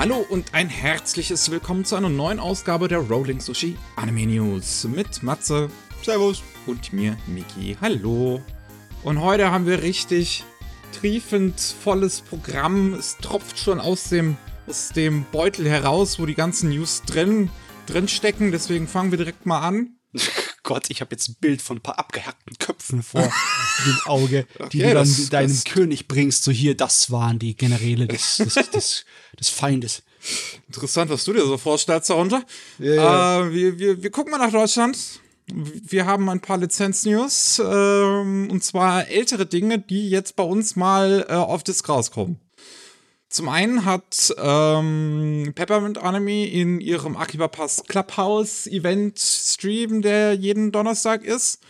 Hallo und ein herzliches Willkommen zu einer neuen Ausgabe der Rolling Sushi Anime News mit Matze. Servus. Und mir, Miki. Hallo. Und heute haben wir richtig triefend volles Programm. Es tropft schon aus dem, aus dem Beutel heraus, wo die ganzen News drin, drin stecken. Deswegen fangen wir direkt mal an. Gott, ich habe jetzt ein Bild von ein paar abgehackten Köpfen vor dem Auge, die Okay, du dann das- deinem das- König bringst. So hier, das waren die Generäle des, des, des, des Feindes. Interessant, was du dir so vorstellst darunter. Ja, ja. Äh, wir, wir, wir gucken mal nach Deutschland. Wir haben ein paar Lizenz-News. Ähm, und zwar ältere Dinge, die jetzt bei uns mal äh, auf Disc rauskommen. Zum einen hat ähm, Peppermint Anime in ihrem Akiba Pass Clubhouse Event Stream, der jeden Donnerstag ist,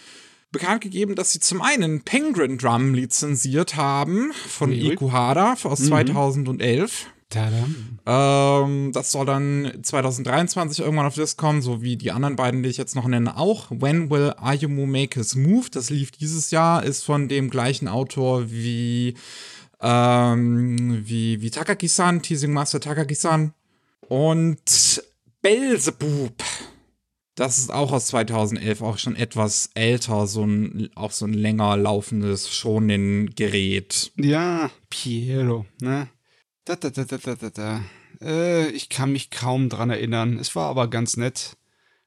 bekannt gegeben, dass sie zum einen Penguin Drum lizenziert haben von ui. Ikuhara aus 2011. Tada. Ähm, das soll dann 2023 irgendwann auf Disc kommen, so wie die anderen beiden, die ich jetzt noch nenne, auch. When Will Ayumu Make His Move? Das lief dieses Jahr, ist von dem gleichen Autor wie, ähm, wie, wie Takagi-san, Teasing Master Takagi-san. Und Belzebub. Das ist auch aus 2011, auch schon etwas älter, so ein, auch so ein länger laufendes Shonen-Gerät. Ja, Piero, ne? Da, da, da, da, da, da, da. Äh, ich kann mich kaum dran erinnern. Es war aber ganz nett.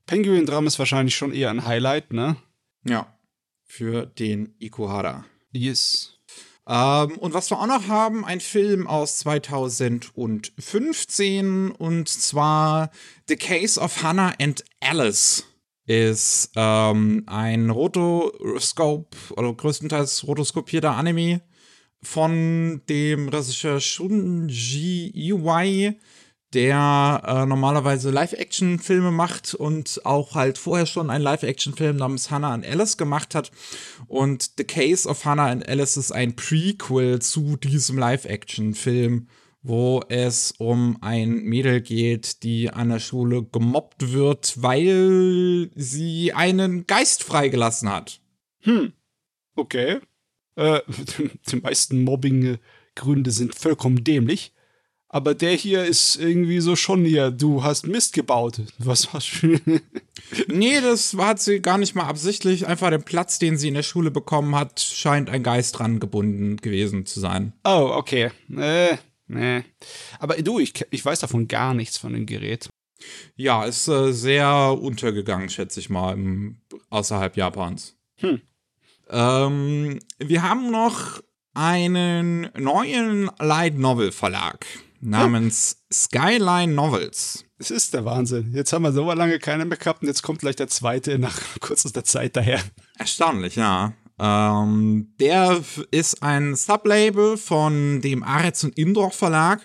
Penguin Drum ist wahrscheinlich schon eher ein Highlight, ne? Ja, für den Ikuhara. Yes. Ähm, und was wir auch noch haben, ein Film aus 2015 und zwar The Case of Hannah and Alice ist ähm, ein Rotoscope oder größtenteils rotoskopierter Anime von dem Regisseur Shunji Iwai, der äh, normalerweise Live-Action-Filme macht und auch halt vorher schon einen Live-Action-Film namens Hannah and Alice gemacht hat. Und The Case of Hannah and Alice ist ein Prequel zu diesem Live-Action-Film, wo es um ein Mädel geht, die an der Schule gemobbt wird, weil sie einen Geist freigelassen hat. Hm. Okay. Äh, die meisten Mobbing-Gründe sind vollkommen dämlich. Aber der hier ist irgendwie so schon hier, du hast Mist gebaut. Was hast du? Nee, das hat sie gar nicht mal absichtlich. Einfach den Platz, den sie in der Schule bekommen hat, scheint ein Geist dran gebunden gewesen zu sein. oh, okay. Äh, nee. Aber du, ich, ich weiß davon gar nichts von dem Gerät. Ja, ist äh, sehr untergegangen, schätze ich mal, im, außerhalb Japans. Hm. Ähm, wir haben noch einen neuen Light Novel Verlag namens Skyline Novels. Es ist der Wahnsinn. Jetzt haben wir so lange keinen mehr gehabt und jetzt kommt gleich der zweite nach kürzester Zeit daher. Erstaunlich, ja. Ähm, der ist ein Sublabel von dem Aretz und Indorf Verlag.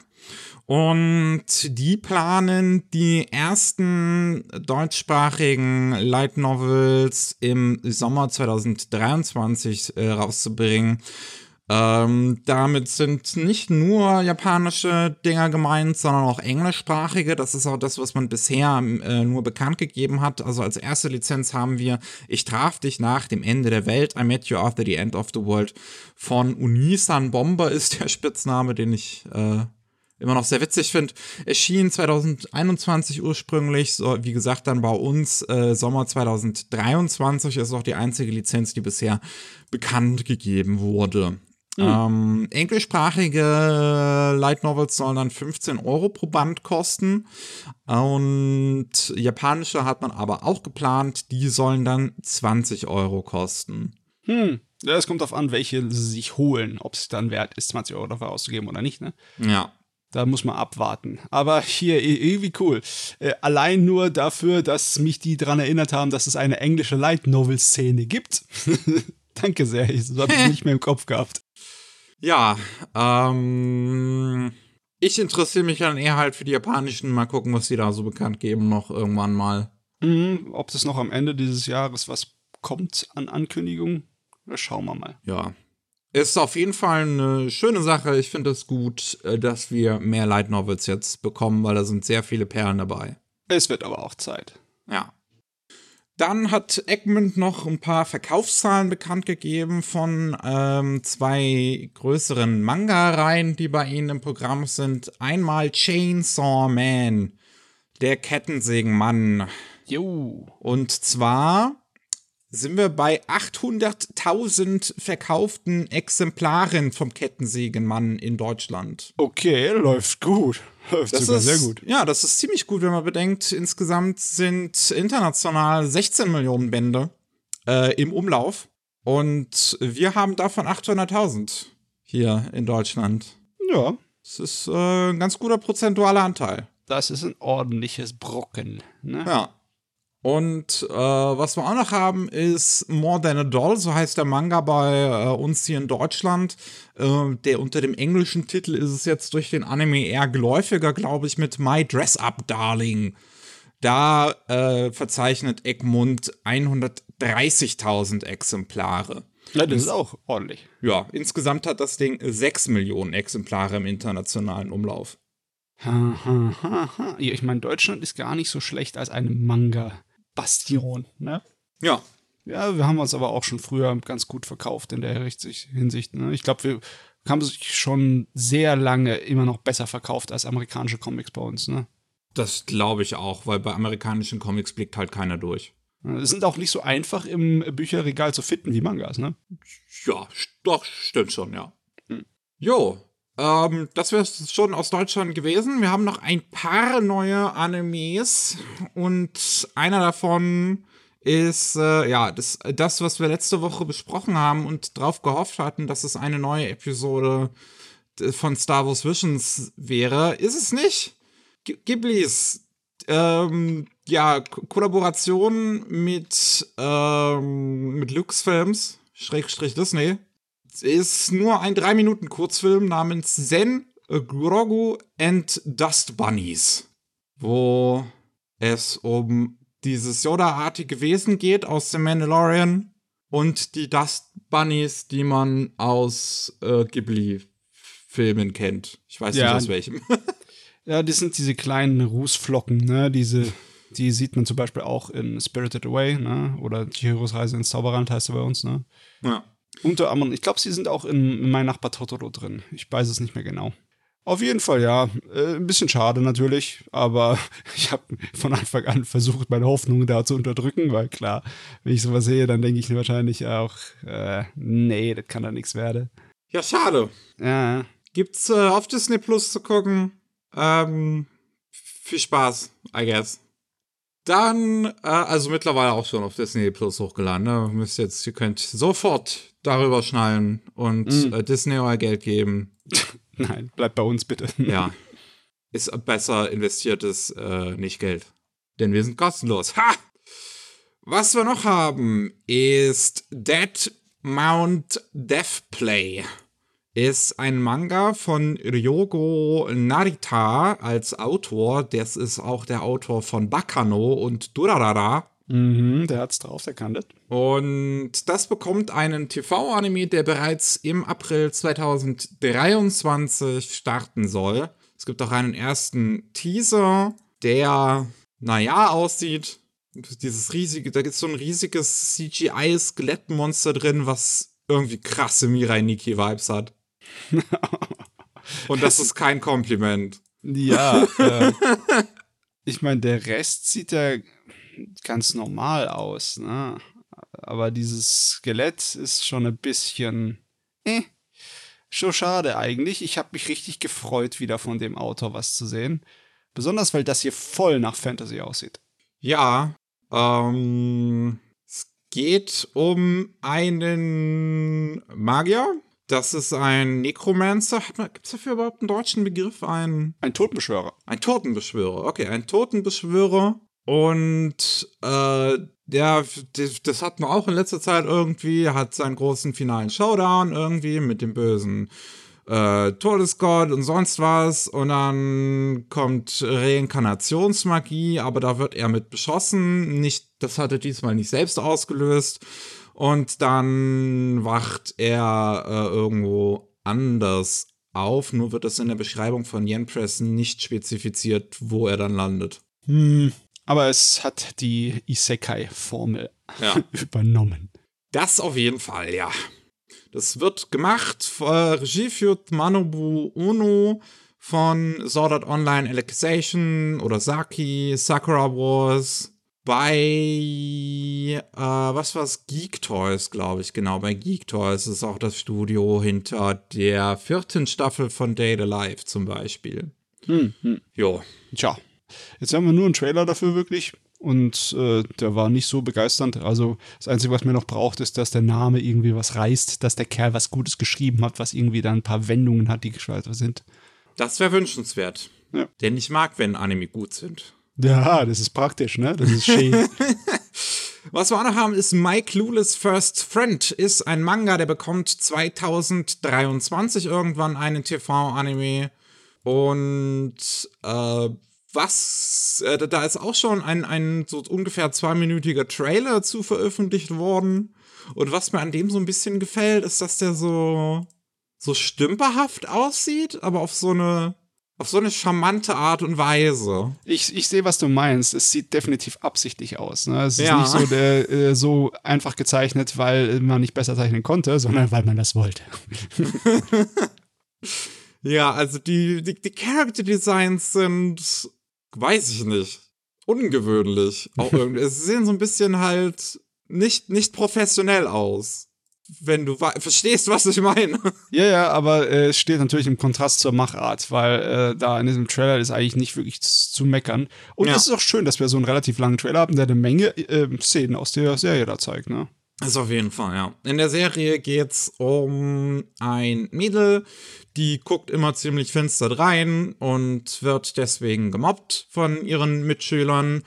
Und die planen, die ersten deutschsprachigen Light Novels im Sommer 2023 äh, rauszubringen. Ähm, damit sind nicht nur japanische Dinger gemeint, sondern auch englischsprachige. Das ist auch das, was man bisher äh, nur bekannt gegeben hat. Also als erste Lizenz haben wir Ich traf dich nach dem Ende der Welt, I Met You After the End of the World von Unisan Bomber ist der Spitzname, den ich äh, immer noch sehr witzig finde. Erschien 2021 ursprünglich, so, wie gesagt, dann bei uns äh, Sommer 2023 ist auch die einzige Lizenz, die bisher bekannt gegeben wurde. Ähm, englischsprachige Light Novels sollen dann 15 Euro pro Band kosten. Und japanische hat man aber auch geplant, die sollen dann 20 Euro kosten. Hm. Ja, es kommt darauf an, welche sie sich holen, ob es dann wert ist, 20 Euro dafür auszugeben oder nicht, ne? Ja. Da muss man abwarten. Aber hier, irgendwie cool. Äh, allein nur dafür, dass mich die daran erinnert haben, dass es eine englische Light Novel-Szene gibt. Danke sehr. Ich- Das habe ich nicht mehr im Kopf gehabt. Ja, ähm, ich interessiere mich dann eher halt für die japanischen. Mal gucken, was die da so bekannt geben, noch irgendwann mal. Mhm, ob das noch am Ende dieses Jahres was kommt an Ankündigungen, das schauen wir mal. Ja. Ist auf jeden Fall eine schöne Sache. Ich finde es gut, äh, dass wir mehr Light Novels jetzt bekommen, weil da sind sehr viele Perlen dabei. Es wird aber auch Zeit. Ja. Dann hat Egmont noch ein paar Verkaufszahlen bekannt gegeben von ähm, zwei größeren Manga-Reihen, die bei ihnen im Programm sind. Einmal Chainsaw Man, der Kettensägenmann. Jo. Und zwar sind wir bei 800.000 verkauften Exemplaren vom Kettensägenmann in Deutschland. Okay, läuft gut. Läuft Das sogar ist, sehr gut. Ja, das ist ziemlich gut, wenn man bedenkt, insgesamt sind international 16 Millionen Bände äh, im Umlauf. Und wir haben davon 800.000 hier in Deutschland. Ja, Das ist äh, ein ganz guter prozentualer Anteil. das ist ein ordentliches Brocken. Ne? Ja. Und äh, was wir auch noch haben, ist More Than a Doll, so heißt der Manga bei äh, uns hier in Deutschland. Äh, der unter dem englischen Titel ist es jetzt durch den Anime eher geläufiger, glaube ich, mit My Dress Up Darling. Da äh, verzeichnet Egmont 130.000 Exemplare. Ja, das ist auch ordentlich. Ja, insgesamt hat das Ding 6 Millionen Exemplare im internationalen Umlauf. Ha, ha, ha, ha. Ja, ich meine, Deutschland ist gar nicht so schlecht als eine Manga-Bastion. Ne? Ja, Ja, wir haben uns aber auch schon früher ganz gut verkauft in der Hinsicht. Hinsicht, ne? Ich glaube, wir haben sich schon sehr lange immer noch besser verkauft als amerikanische Comics bei uns. Ne? das glaube ich auch, weil bei amerikanischen Comics blickt halt keiner durch. Es sind auch nicht so einfach im Bücherregal zu finden wie Mangas. Ne? Ja, doch, stimmt schon, ja. Jo, ähm, das wäre schon aus Deutschland gewesen. Wir haben noch ein paar neue Animes und einer davon ist, äh, ja, das, das, was wir letzte Woche besprochen haben und drauf gehofft hatten, dass es eine neue Episode d- von Star Wars Visions wäre. Ist es nicht? G Ghiblis ähm, ja, Ko Kollaboration mit, ähm, mit Lucasfilms, Schrägstrich Disney, ist nur ein 3-Minuten-Kurzfilm namens Zen, äh, Grogu and Dust Bunnies, wo es um dieses Yoda-artige Wesen geht aus The Mandalorian und die Dust Bunnies, die man aus äh, Ghibli-Filmen kennt. Ich weiß Ja. nicht aus welchem. Ja, das sind diese kleinen Rußflocken, ne? Diese, die sieht man zum Beispiel auch in Spirited Away, ne? Oder Chihiros Reise ins Zauberland heißt er bei uns, ne? ja. Unter anderem, ich glaube, sie sind auch in, in Mein Nachbar Totoro drin. Ich weiß es nicht mehr genau. Auf jeden Fall, ja. Äh, ein bisschen schade natürlich, aber ich habe von Anfang an versucht, meine Hoffnungen da zu unterdrücken, weil klar, wenn ich sowas sehe, dann denke ich wahrscheinlich auch, äh, nee, das kann da nichts werden. ja, schade. Ja, Gibt's äh, auf Disney Plus zu gucken. Ähm, viel Spaß, I guess. Dann, äh, also mittlerweile auch schon auf Disney Plus hochgeladen. Ne? Müsst jetzt, ihr könnt sofort darüber schnallen und Mm. äh, Disney euer Geld geben. nein, bleibt bei uns bitte. Ja. Ist besser investiertes äh, nicht Geld. Denn wir sind kostenlos. Ha! Was wir noch haben, ist Dead Mount Deathplay. Ist ein Manga von Ryogo Narita als Autor. Das ist auch der Autor von Bakano und Durarara. Mhm, der hat's drauf, der kann das. Und das bekommt einen TV-Anime, der bereits im April 2023 starten soll. Es gibt auch einen ersten Teaser, der, naja, aussieht. Dieses riesige, da gibt es so ein riesiges CGI-Skelettmonster drin, was irgendwie krasse Mirai Nikki-Vibes hat. Und das ist kein Kompliment. Ja, äh, ich meine, der Rest sieht ja ganz normal aus, ne? Aber dieses Skelett ist schon ein bisschen, eh, schon schade eigentlich. Ich habe mich richtig gefreut, wieder von dem Autor was zu sehen. Besonders, weil das hier voll nach Fantasy aussieht. Ja, ähm, es geht um einen Magier. Das ist ein Necromancer. Gibt es dafür überhaupt einen deutschen Begriff? Ein, Ein Totenbeschwörer. ein Totenbeschwörer. Okay, ein Totenbeschwörer. Und äh, der, das, das hat man auch in letzter Zeit irgendwie, hat seinen großen finalen Showdown irgendwie mit dem bösen äh, Todesgott und sonst was. Und dann kommt Reinkarnationsmagie, aber da wird er mit beschossen. Nicht, das hat er diesmal nicht selbst ausgelöst. Und dann wacht er äh, irgendwo anders auf. Nur wird es in der Beschreibung von Yen Press nicht spezifiziert, wo er dann landet. Hm, Aber es hat die Isekai-Formel Ja. übernommen. Das auf jeden Fall, ja. Das wird gemacht, äh, Regie führt Manobu Ono von Sword Art Online Alicization oder Saki, Sakura Wars, bei, äh, was war's, Geek Toys, glaube ich, genau, bei Geek Toys ist auch das Studio hinter der vierten Staffel von Data Life zum Beispiel. Hm, hm. Jo, Tja, jetzt haben wir nur einen Trailer dafür wirklich. Und äh, der war nicht so begeisternd. Also das Einzige, was mir noch braucht, ist, dass der Name irgendwie was reißt, dass der Kerl was Gutes geschrieben hat, was irgendwie dann ein paar Wendungen hat, die gescheit sind. das wäre wünschenswert. Ja. Denn ich mag, wenn Anime gut sind. Ja, das ist praktisch, ne? Das ist schön. Was wir auch noch haben, ist My Clueless First Friend. Ist ein Manga, der bekommt 2023 irgendwann einen TV-Anime. Und äh, was, äh, da ist auch schon ein, ein so ungefähr zweiminütiger Trailer zu veröffentlicht worden. Und was mir an dem so ein bisschen gefällt, ist, dass der so, so stümperhaft aussieht, aber auf so eine, auf so eine charmante Art und Weise. ich ich sehe, was du meinst. Es sieht definitiv absichtlich aus. Ne? Es ist Ja. nicht so, der, äh, so einfach gezeichnet, weil man nicht besser zeichnen konnte, sondern weil man das wollte. Ja, also die, die, die Character Designs sind, weiß ich nicht, ungewöhnlich. Auch irgendwie. Sie sehen so ein bisschen halt nicht, nicht professionell aus. Wenn du verstehst, was ich meine. Ja, ja, aber äh, es steht natürlich im Kontrast zur Machart, weil äh, da in diesem Trailer ist eigentlich nicht wirklich zu meckern. Und Ja. es ist auch schön, dass wir so einen relativ langen Trailer haben, der eine Menge äh, Szenen aus der Serie da zeigt, ne? Das auf jeden Fall, ja. In der Serie geht's um ein Mädel, die guckt immer ziemlich finster rein und wird deswegen gemobbt von ihren Mitschülern.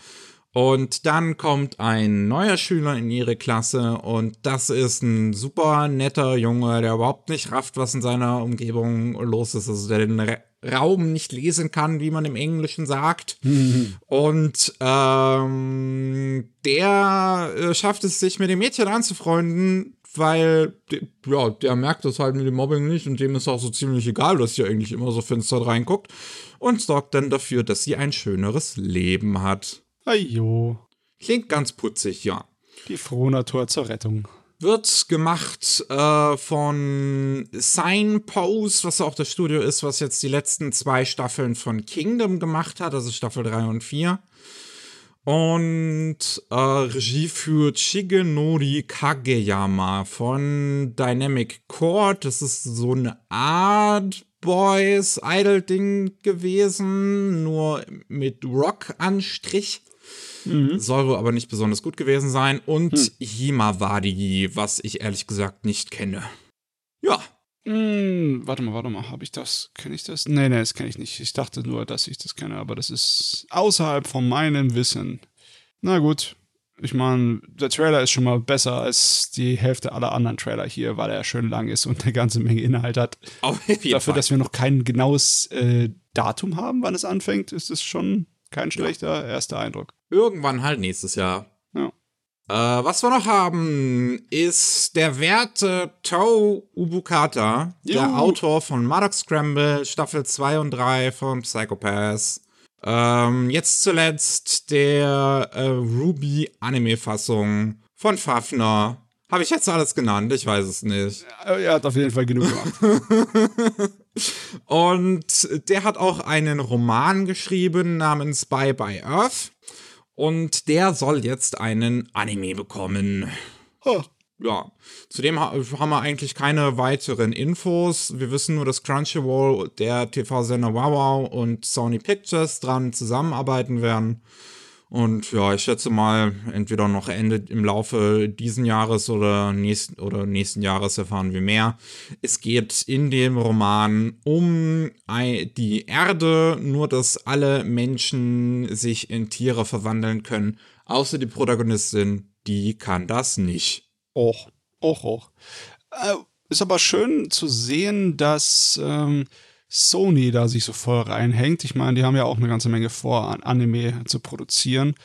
Und dann kommt ein neuer Schüler in ihre Klasse und das ist ein super netter Junge, der überhaupt nicht rafft, was in seiner Umgebung los ist, also der den Ra Raum nicht lesen kann, wie man im Englischen sagt. Und ähm, der äh, schafft es, sich mit dem Mädchen anzufreunden, weil ja, der merkt das halt mit dem Mobbing nicht und dem ist auch so ziemlich egal, dass sie eigentlich immer so finster reinguckt und sorgt dann dafür, dass sie ein schöneres Leben hat. Ajo, Klingt ganz putzig, ja. die frohe Natur zur Rettung. Wird gemacht äh, von Signpost, was auch das Studio ist, was jetzt die letzten zwei Staffeln von Kingdom gemacht hat, also Staffel 3 und 4. Und äh, Regie führt Shigenori Kageyama von Dynamic Chord. Das ist so eine Art Boys Idol Ding gewesen, nur mit Rock-Anstrich. Soll wohl aber nicht besonders gut gewesen sein. Und Himawari, was ich ehrlich gesagt nicht kenne. Ja, Hm, warte mal, warte mal, habe ich das? Kenne ich das? Nee, nee, das kenne ich nicht. Ich dachte nur, dass ich das kenne, aber das ist außerhalb von meinem Wissen. Na gut. Ich meine, der Trailer ist schon mal besser als die Hälfte aller anderen Trailer hier, weil er schön lang ist und eine ganze Menge Inhalt hat. Dafür, Fall. dass wir noch kein genaues äh, Datum haben, wann es anfängt, ist es schon kein schlechter erster Eindruck. Irgendwann halt nächstes Jahr. Ja. Äh, was wir noch haben, ist der werte Toe Ubukata, der Juhu. Autor von Maddox Scramble, Staffel 2 und 3 von Psychopaths. Ähm, jetzt zuletzt der äh, Ruby-Anime-Fassung von Fafner. Habe ich jetzt alles genannt? Ich weiß es nicht. Äh, Er hat auf jeden Fall genug gemacht. Und der hat auch einen Roman geschrieben namens Bye Bye Earth. Und der soll jetzt einen Anime bekommen. oh, Ja, zudem ha haben wir eigentlich keine weiteren Infos. Wir wissen nur, dass Crunchyroll, der TV-Sender Wow und Sony Pictures dran zusammenarbeiten werden. Und ja, ich schätze mal, entweder noch Ende im Laufe diesen Jahres oder nächsten, oder nächsten Jahres erfahren wir mehr. Es geht in dem Roman um die Erde, nur dass alle Menschen sich in Tiere verwandeln können, außer die Protagonistin, die kann das nicht. Och, och, och. Äh, ist aber schön zu sehen, dass ähm, Sony da sich so voll reinhängt. Ich meine, die haben ja auch eine ganze Menge vor, an Anime zu produzieren.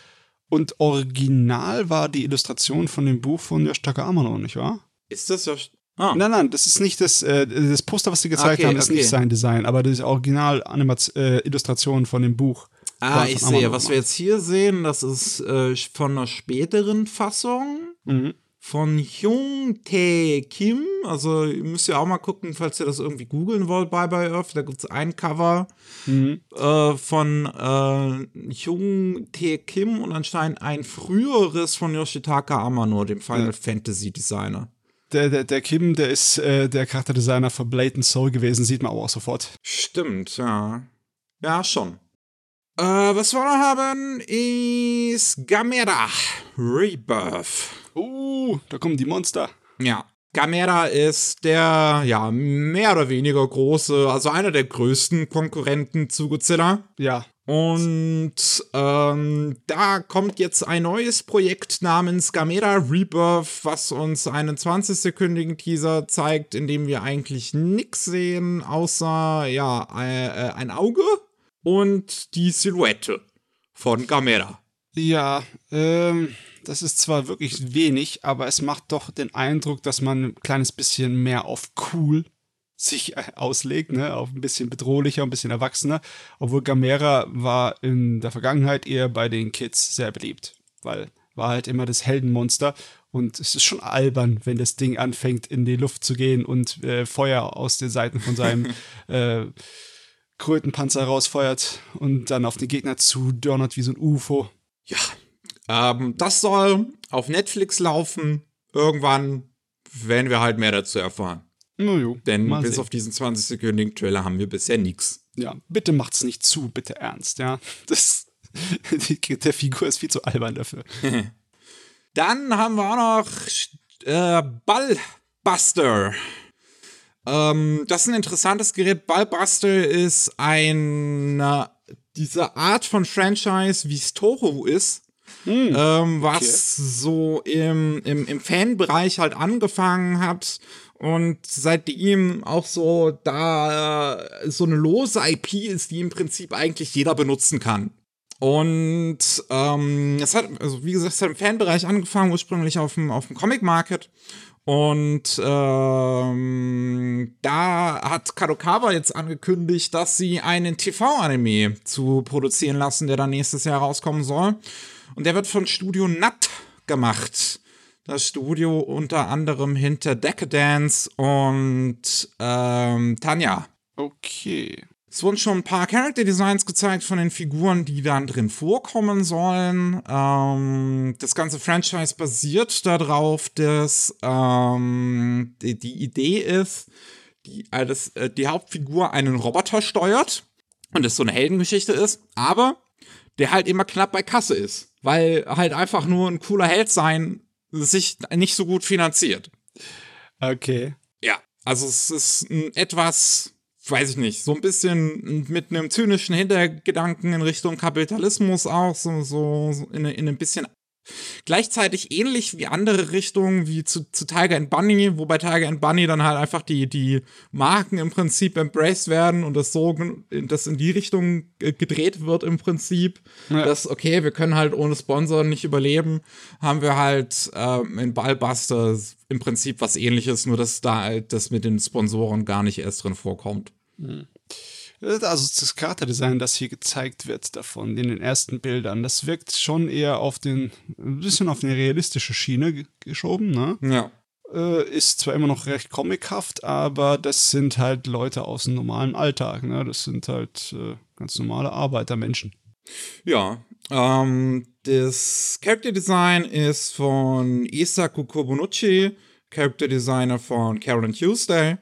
Und original war die Illustration von dem Buch von Yoshitaka Amano, nicht wahr? Ist das ja. Ah, Nein, nein, das ist nicht das, äh, das Poster, was sie gezeigt Okay, haben, ist okay. nicht sein Design, aber das ist original äh, Illustration von dem Buch. Ah, ich sehe, was wir jetzt hier sehen, das ist äh, von einer späteren Fassung Mhm. Von Hyung Tae Kim. Also ihr müsst ja auch mal gucken, falls ihr das irgendwie googeln wollt bei Bye Earth. Da gibt es ein Cover Mhm. äh, von äh, Hyung Tae Kim und anscheinend ein früheres von Yoshitaka Amano, dem Final Fantasy Designer. Der, der, der Kim, der ist äh, der Charakterdesigner für Blatant Soul gewesen, sieht man aber auch sofort. Stimmt, ja. Ja, schon. Äh, was wir noch haben, ist Gamera Rebirth. Uh, da kommen die Monster. Ja. Gamera ist der, ja, mehr oder weniger große, also einer der größten Konkurrenten zu Godzilla. Ja. Und ähm, da kommt jetzt ein neues Projekt namens Gamera Rebirth, was uns einen 20-sekündigen Teaser zeigt, in dem wir eigentlich nichts sehen, außer ja, äh, äh, ein Auge und die Silhouette von Gamera. Ja, ähm, das ist zwar wirklich wenig, aber es macht doch den Eindruck, dass man ein kleines bisschen mehr auf cool sich äh, auslegt, ne, auf ein bisschen bedrohlicher, ein bisschen erwachsener, obwohl Gamera war in der Vergangenheit eher bei den Kids sehr beliebt, weil war halt immer das Heldenmonster. Und es ist schon albern, wenn das Ding anfängt in die Luft zu gehen und äh, Feuer aus den Seiten von seinem äh, Krötenpanzer rausfeuert und dann auf den Gegner zu donnert wie so ein UFO. Ja, ähm, das soll auf Netflix laufen. Irgendwann werden wir halt mehr dazu erfahren. No, jo, Denn bis sehen. auf diesen 20-sekündigen Trailer haben wir bisher nichts. Ja, bitte macht's nicht zu, bitte ernst, ja. Das, die, der Figur ist viel zu albern dafür. Dann haben wir auch noch äh, Ballbuster. Ähm, das ist ein interessantes Gerät. Ballbuster ist eine diese Art von Franchise, wie es Toho ist. Ähm, was so im, im, im Fanbereich halt angefangen hat und seitdem auch so da äh, so eine lose IP ist, die im Prinzip eigentlich jeder benutzen kann. Und ähm, es hat, also wie gesagt, es hat im Fanbereich angefangen, ursprünglich auf dem, auf dem Comic Market. Und ähm, da hat Kadokawa jetzt angekündigt, dass sie einen TV-Anime zu produzieren lassen, der dann nächstes Jahr rauskommen soll. Und der wird von Studio Nut gemacht. Das Studio unter anderem hinter Decadence und ähm, Tanja. Okay. Es wurden schon ein paar Character Designs gezeigt von den Figuren, die dann drin vorkommen sollen. Ähm, das ganze Franchise basiert darauf, dass ähm, die, die Idee ist, die, äh, dass, äh, die Hauptfigur einen Roboter steuert und es so eine Heldengeschichte ist, aber der halt immer knapp bei Kasse ist, weil halt einfach nur ein cooler Held sein sich nicht so gut finanziert. Okay. Ja, also es ist ein etwas, weiß ich nicht, so ein bisschen mit einem zynischen Hintergedanken in Richtung Kapitalismus auch, so, so so in, in ein bisschen gleichzeitig ähnlich wie andere Richtungen, wie zu, zu Tiger and Bunny, wobei Tiger and Bunny dann halt einfach die, die Marken im Prinzip embraced werden und das so, das in die Richtung gedreht wird im Prinzip, Ja. dass, okay, wir können halt ohne Sponsor nicht überleben, haben wir halt ähm, in Ballbuster im Prinzip was ähnliches, nur dass da halt das mit den Sponsoren gar nicht erst drin vorkommt. Also das Charakterdesign, das hier gezeigt wird davon in den ersten Bildern, das wirkt schon eher auf den, ein bisschen auf eine realistische Schiene ge- geschoben, ne? Ja. Äh, ist zwar immer noch recht comichaft, aber das sind halt Leute aus dem normalen Alltag, ne? Das sind halt äh, ganz normale Arbeitermenschen. Ja, ähm, das Character Design ist von Isaku Kobunuchi, Character Designer von Carolyn Tuesday.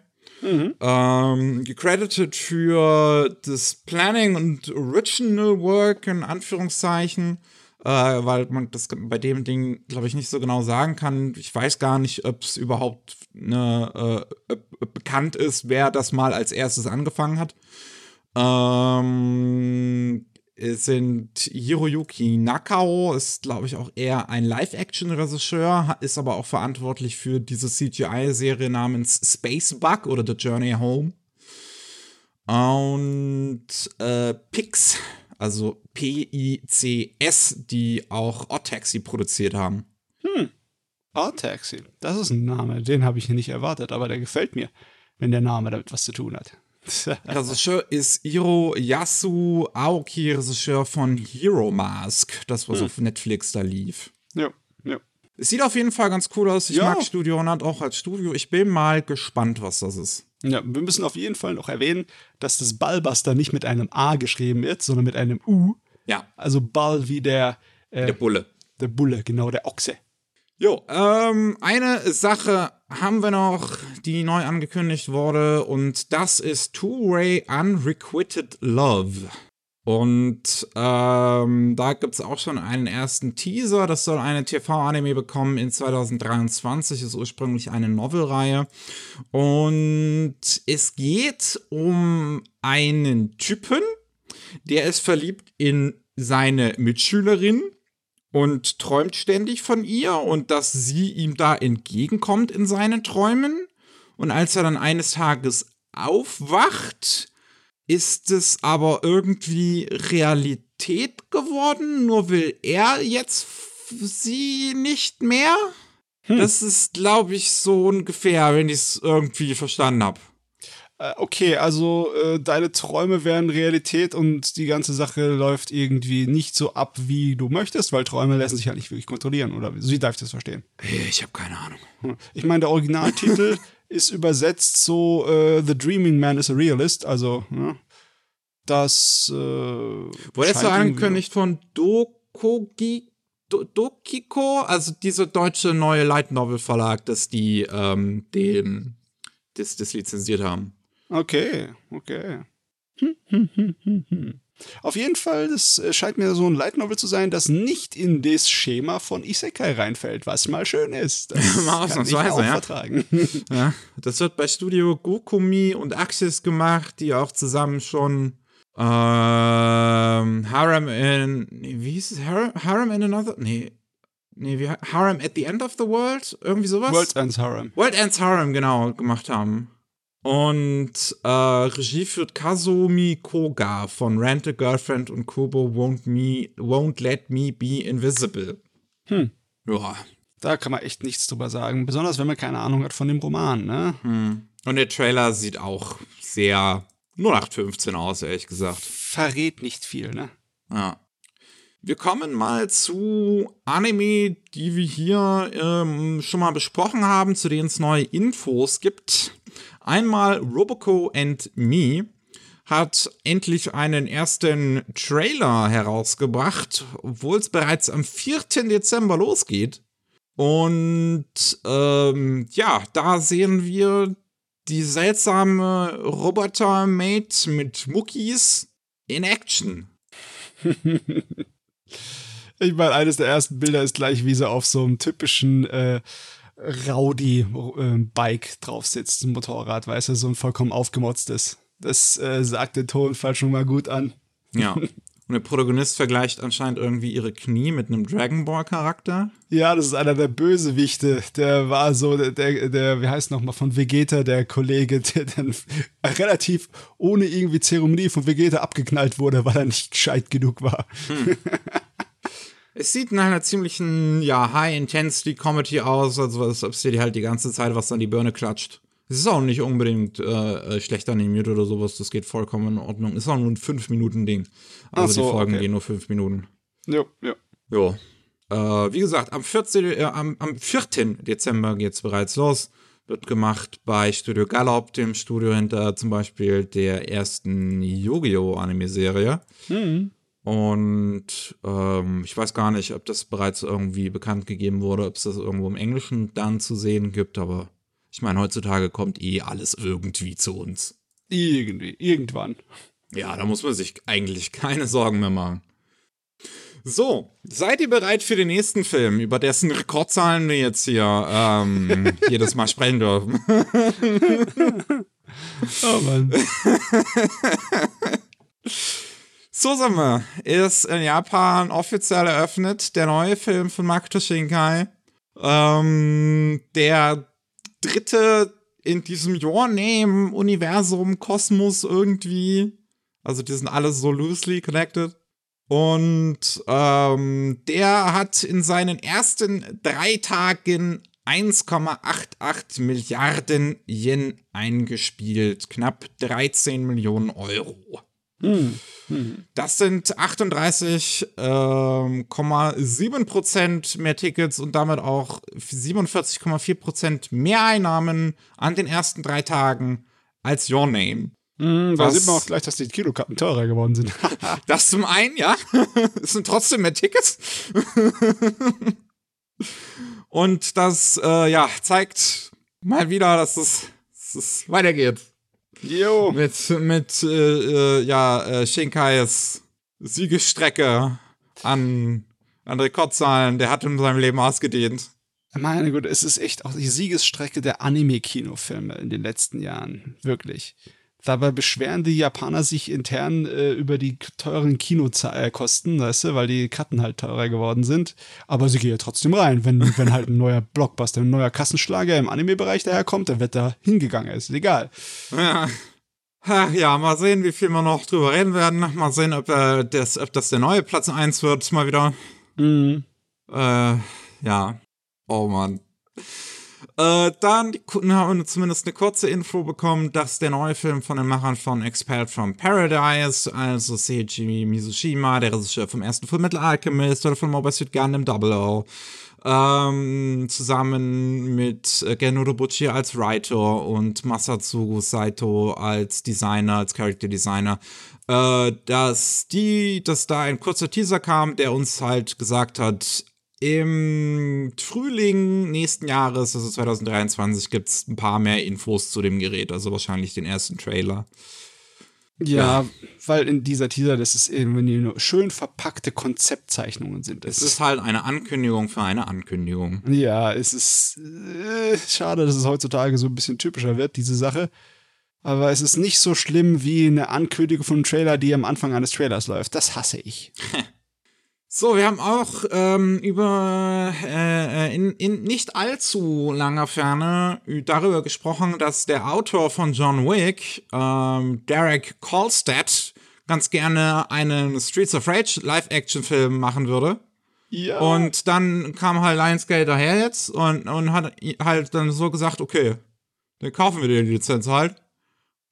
Ähm, gecredited für das Planning und Original Work in Anführungszeichen, äh, weil man das bei dem Ding, glaube ich, nicht so genau sagen kann. Ich weiß gar nicht, ob es überhaupt ne, äh, bekannt ist, wer das mal als erstes angefangen hat. Ähm, sind Hiroyuki Nakao, ist glaube ich auch eher ein Live-Action-Regisseur, ist aber auch verantwortlich für diese CGI-Serie namens Space Bug oder The Journey Home. Und äh, Pix, also P-I-C-S, die auch Odd Taxi produziert haben. Art Taxi, das ist ein Name, den habe ich nicht erwartet, aber der gefällt mir, wenn der Name damit was zu tun hat. Regisseur ist Hiro Yasu Aoki, Regisseur von Hero Mask, das was hm. auf Netflix da lief. Ja, ja. Es sieht auf jeden Fall ganz cool aus. Ich ja. mag Studio 100 auch als Studio. Ich bin mal gespannt, was das ist. Ja, wir müssen auf jeden Fall noch erwähnen, dass das Ballbuster nicht mit einem A geschrieben wird, sondern mit einem U. Ja. Also Ball wie der. Äh, der Bulle. Der Bulle, genau, der Ochse. Jo, ähm, eine Sache haben wir noch, die neu angekündigt wurde, und das ist Two-Way Unrequited Love. Und ähm, da gibt es auch schon einen ersten Teaser. Das soll eine TV-Anime bekommen in 2023. Ist ursprünglich eine Novelreihe. Und es geht um einen Typen, der ist verliebt in seine Mitschülerin und träumt ständig von ihr und dass sie ihm da entgegenkommt in seinen Träumen. Und als er dann eines Tages aufwacht, ist es aber irgendwie Realität geworden, nur will er jetzt sie nicht mehr. Hm. Das ist, glaube ich, so ungefähr, wenn ich es irgendwie verstanden habe. Äh, okay, also äh, deine Träume werden Realität und die ganze Sache läuft irgendwie nicht so ab, wie du möchtest, weil Träume lassen sich halt nicht wirklich kontrollieren, oder wie darf ich das verstehen? Ich habe keine Ahnung. Hm. Ich meine, der Originaltitel ist übersetzt so äh, The Dreaming Man is a Realist, also ne, das äh, Wurde jetzt so angekündigt von Dokogi Dokiko, also dieser deutsche neue Light Novel Verlag, dass die ähm, den das, das lizenziert haben. Okay, okay. Auf jeden Fall, das äh, scheint mir so ein Light Novel zu sein, das nicht in das Schema von Isekai reinfällt, was mal schön ist. Das mal kann ich auch ja. vertragen. ja, das wird bei Studio Gokumi und Axis gemacht, die auch zusammen schon ähm, Harem in, wie hieß es? Harem, Harem in Another? Nee, nee, wie, Harem at the End of the World? Irgendwie sowas? World Ends Harem. World Ends Harem, genau, gemacht haben. Und äh, Regie führt Kazumi Koga von Rent a Girlfriend und Kubo Won't, me, won't Let Me Be Invisible. Hm. Ja. Da kann man echt nichts drüber sagen. Besonders wenn man keine Ahnung hat von dem Roman, ne? Hm. Und der Trailer sieht auch sehr 0815 aus, ehrlich gesagt. Verrät nicht viel, ne? Ja. Wir kommen mal zu Anime, die wir hier ähm, schon mal besprochen haben, zu denen es neue Infos gibt. Einmal Roboco and Me hat endlich einen ersten Trailer herausgebracht, obwohl es bereits am 4. Dezember losgeht. Und ähm, ja, da sehen wir die seltsame Roboter-Mate mit Muckis in Action. ich meine, eines der ersten Bilder ist gleich, wie sie auf so einem typischen äh, Rowdy-Bike äh, drauf sitzt, ein Motorrad, weißt du, so ein vollkommen aufgemotztes. Das äh, sagt den Tonfall schon mal gut an. Ja. Und der Protagonist vergleicht anscheinend irgendwie ihre Knie mit einem Dragon Ball Charakter. Ja, das ist einer der Bösewichte. Der war so, der, der, der wie heißt nochmal, von Vegeta, der Kollege, der dann relativ ohne irgendwie Zeremonie von Vegeta abgeknallt wurde, weil er nicht gescheit genug war. Hm. es sieht nach einer ziemlichen, ja, High-Intensity-Comedy aus, also als ob sie dir halt die ganze Zeit was an die Birne klatscht. Es ist auch nicht unbedingt äh, schlecht animiert oder sowas, das geht vollkommen in Ordnung. Ist auch nur ein 5-Minuten-Ding. Also so, die Folgen okay. gehen nur 5 Minuten. Ja, ja. Jo. Äh, wie gesagt, am 14. Äh, am, am 4. Dezember geht es bereits los. Wird gemacht bei Studio Gallop, dem Studio hinter zum Beispiel der ersten Yu-Gi-Oh! Anime-Serie. Mhm. Und ähm, ich weiß gar nicht, ob das bereits irgendwie bekannt gegeben wurde, ob es das irgendwo im Englischen dann zu sehen gibt, aber ich meine, heutzutage kommt eh alles irgendwie zu uns. Irgendwie, irgendwann. Ja, da muss man sich eigentlich keine Sorgen mehr machen. So, seid ihr bereit für den nächsten Film, über dessen Rekordzahlen wir jetzt hier ähm, jedes Mal sprechen dürfen? oh Mann. Suzume ist in Japan offiziell eröffnet, der neue Film von Makoto Shinkai. Ähm, der dritte in diesem Your Name-Universum, Kosmos irgendwie. Also die sind alle so loosely connected. Und ähm, der hat in seinen ersten drei Tagen 1,88 Milliarden Yen eingespielt, knapp 13 Millionen Euro. Hm. Hm. Das sind 38,7 ähm, Prozent mehr Tickets und damit auch 47,4 Prozent mehr Einnahmen an den ersten drei Tagen als Your Name. Mm, da sieht man auch gleich, dass die Kilokarten teurer geworden sind. das zum einen, ja. es sind trotzdem mehr Tickets. Und das, äh, ja, zeigt mal wieder, dass es, dass es weitergeht. Jo. Mit, mit äh, äh, ja, äh, Shinkais Siegestrecke an, an Rekordzahlen. Der hat in seinem Leben ausgedehnt. Meine Güte, es ist echt auch die Siegesstrecke der Anime-Kinofilme in den letzten Jahren. Wirklich. Dabei beschweren die Japaner sich intern äh, über die teuren Kinokosten, weißt du, weil die Karten halt teurer geworden sind. Aber sie gehen ja trotzdem rein. Wenn, wenn halt ein neuer Blockbuster, ein neuer Kassenschlager im Anime-Bereich daherkommt, dann wird da hingegangen. Ist egal. Ja. Ja, mal sehen, wie viel wir noch drüber reden werden. Mal sehen, ob, äh, das, ob das der neue Platz 1 wird, mal wieder. Mhm. Äh, ja. Oh Mann. Äh, dann haben wir zumindest eine kurze Info bekommen, dass der neue Film von den Machern von Expelled from Paradise, also Seiji Mizushima, der Regisseur vom ersten Full Metal Alchemist oder von Mobile Suit Gundam Double O, ähm, zusammen mit äh, Gen Urobuchi als Writer und Masatsugu Saito als Designer, als Character Designer, äh, dass die, dass da ein kurzer Teaser kam, der uns halt gesagt hat, im Frühling nächsten Jahres, also 2023, gibt es ein paar mehr Infos zu dem Gerät, also wahrscheinlich den ersten Trailer. Ja, ja, weil in dieser Teaser, das ist irgendwie nur schön verpackte Konzeptzeichnungen sind. Es ist halt eine Ankündigung für eine Ankündigung. Ja, es ist äh, schade, dass es heutzutage so ein bisschen typischer wird, diese Sache. Aber es ist nicht so schlimm wie eine Ankündigung von einem Trailer, die am Anfang eines Trailers läuft. Das hasse ich. So, wir haben auch ähm, über äh, äh, in, in nicht allzu langer Ferne darüber gesprochen, dass der Autor von John Wick, ähm, Derek Kolstad, ganz gerne einen Streets of Rage Live-Action-Film machen würde. Ja. Und dann kam halt Lionsgate daher jetzt und, und hat halt dann so gesagt, okay, dann kaufen wir dir die Lizenz halt.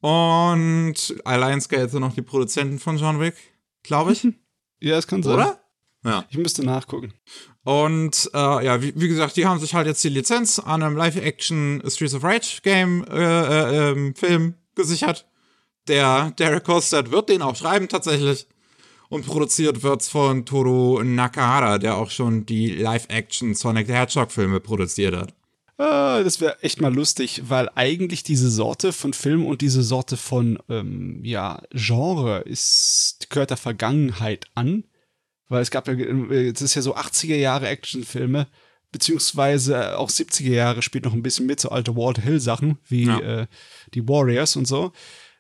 Und Lionsgate sind noch die Produzenten von John Wick, glaube ich. Ja, es kann sein. Oder? Ja. Ich müsste nachgucken. Und äh, ja, wie, wie, gesagt, die haben sich halt jetzt die Lizenz an einem Live-Action Streets of Rage Game äh, äh, ähm, Film gesichert. Der Derek Kostad wird den auch schreiben tatsächlich. Und produziert wird's von Toru Nakahara, der auch schon die Live-Action Sonic the Hedgehog Filme produziert hat. Ah, das wäre echt mal lustig, weil eigentlich diese Sorte von Film und diese Sorte von ähm, ja, Genre ist, gehört der Vergangenheit an weil es gab ja, es ist ja so 80er Jahre Actionfilme, beziehungsweise auch 70er Jahre spielt noch ein bisschen mit, so alte Walter Hill Sachen, wie ja. äh, die Warriors und so,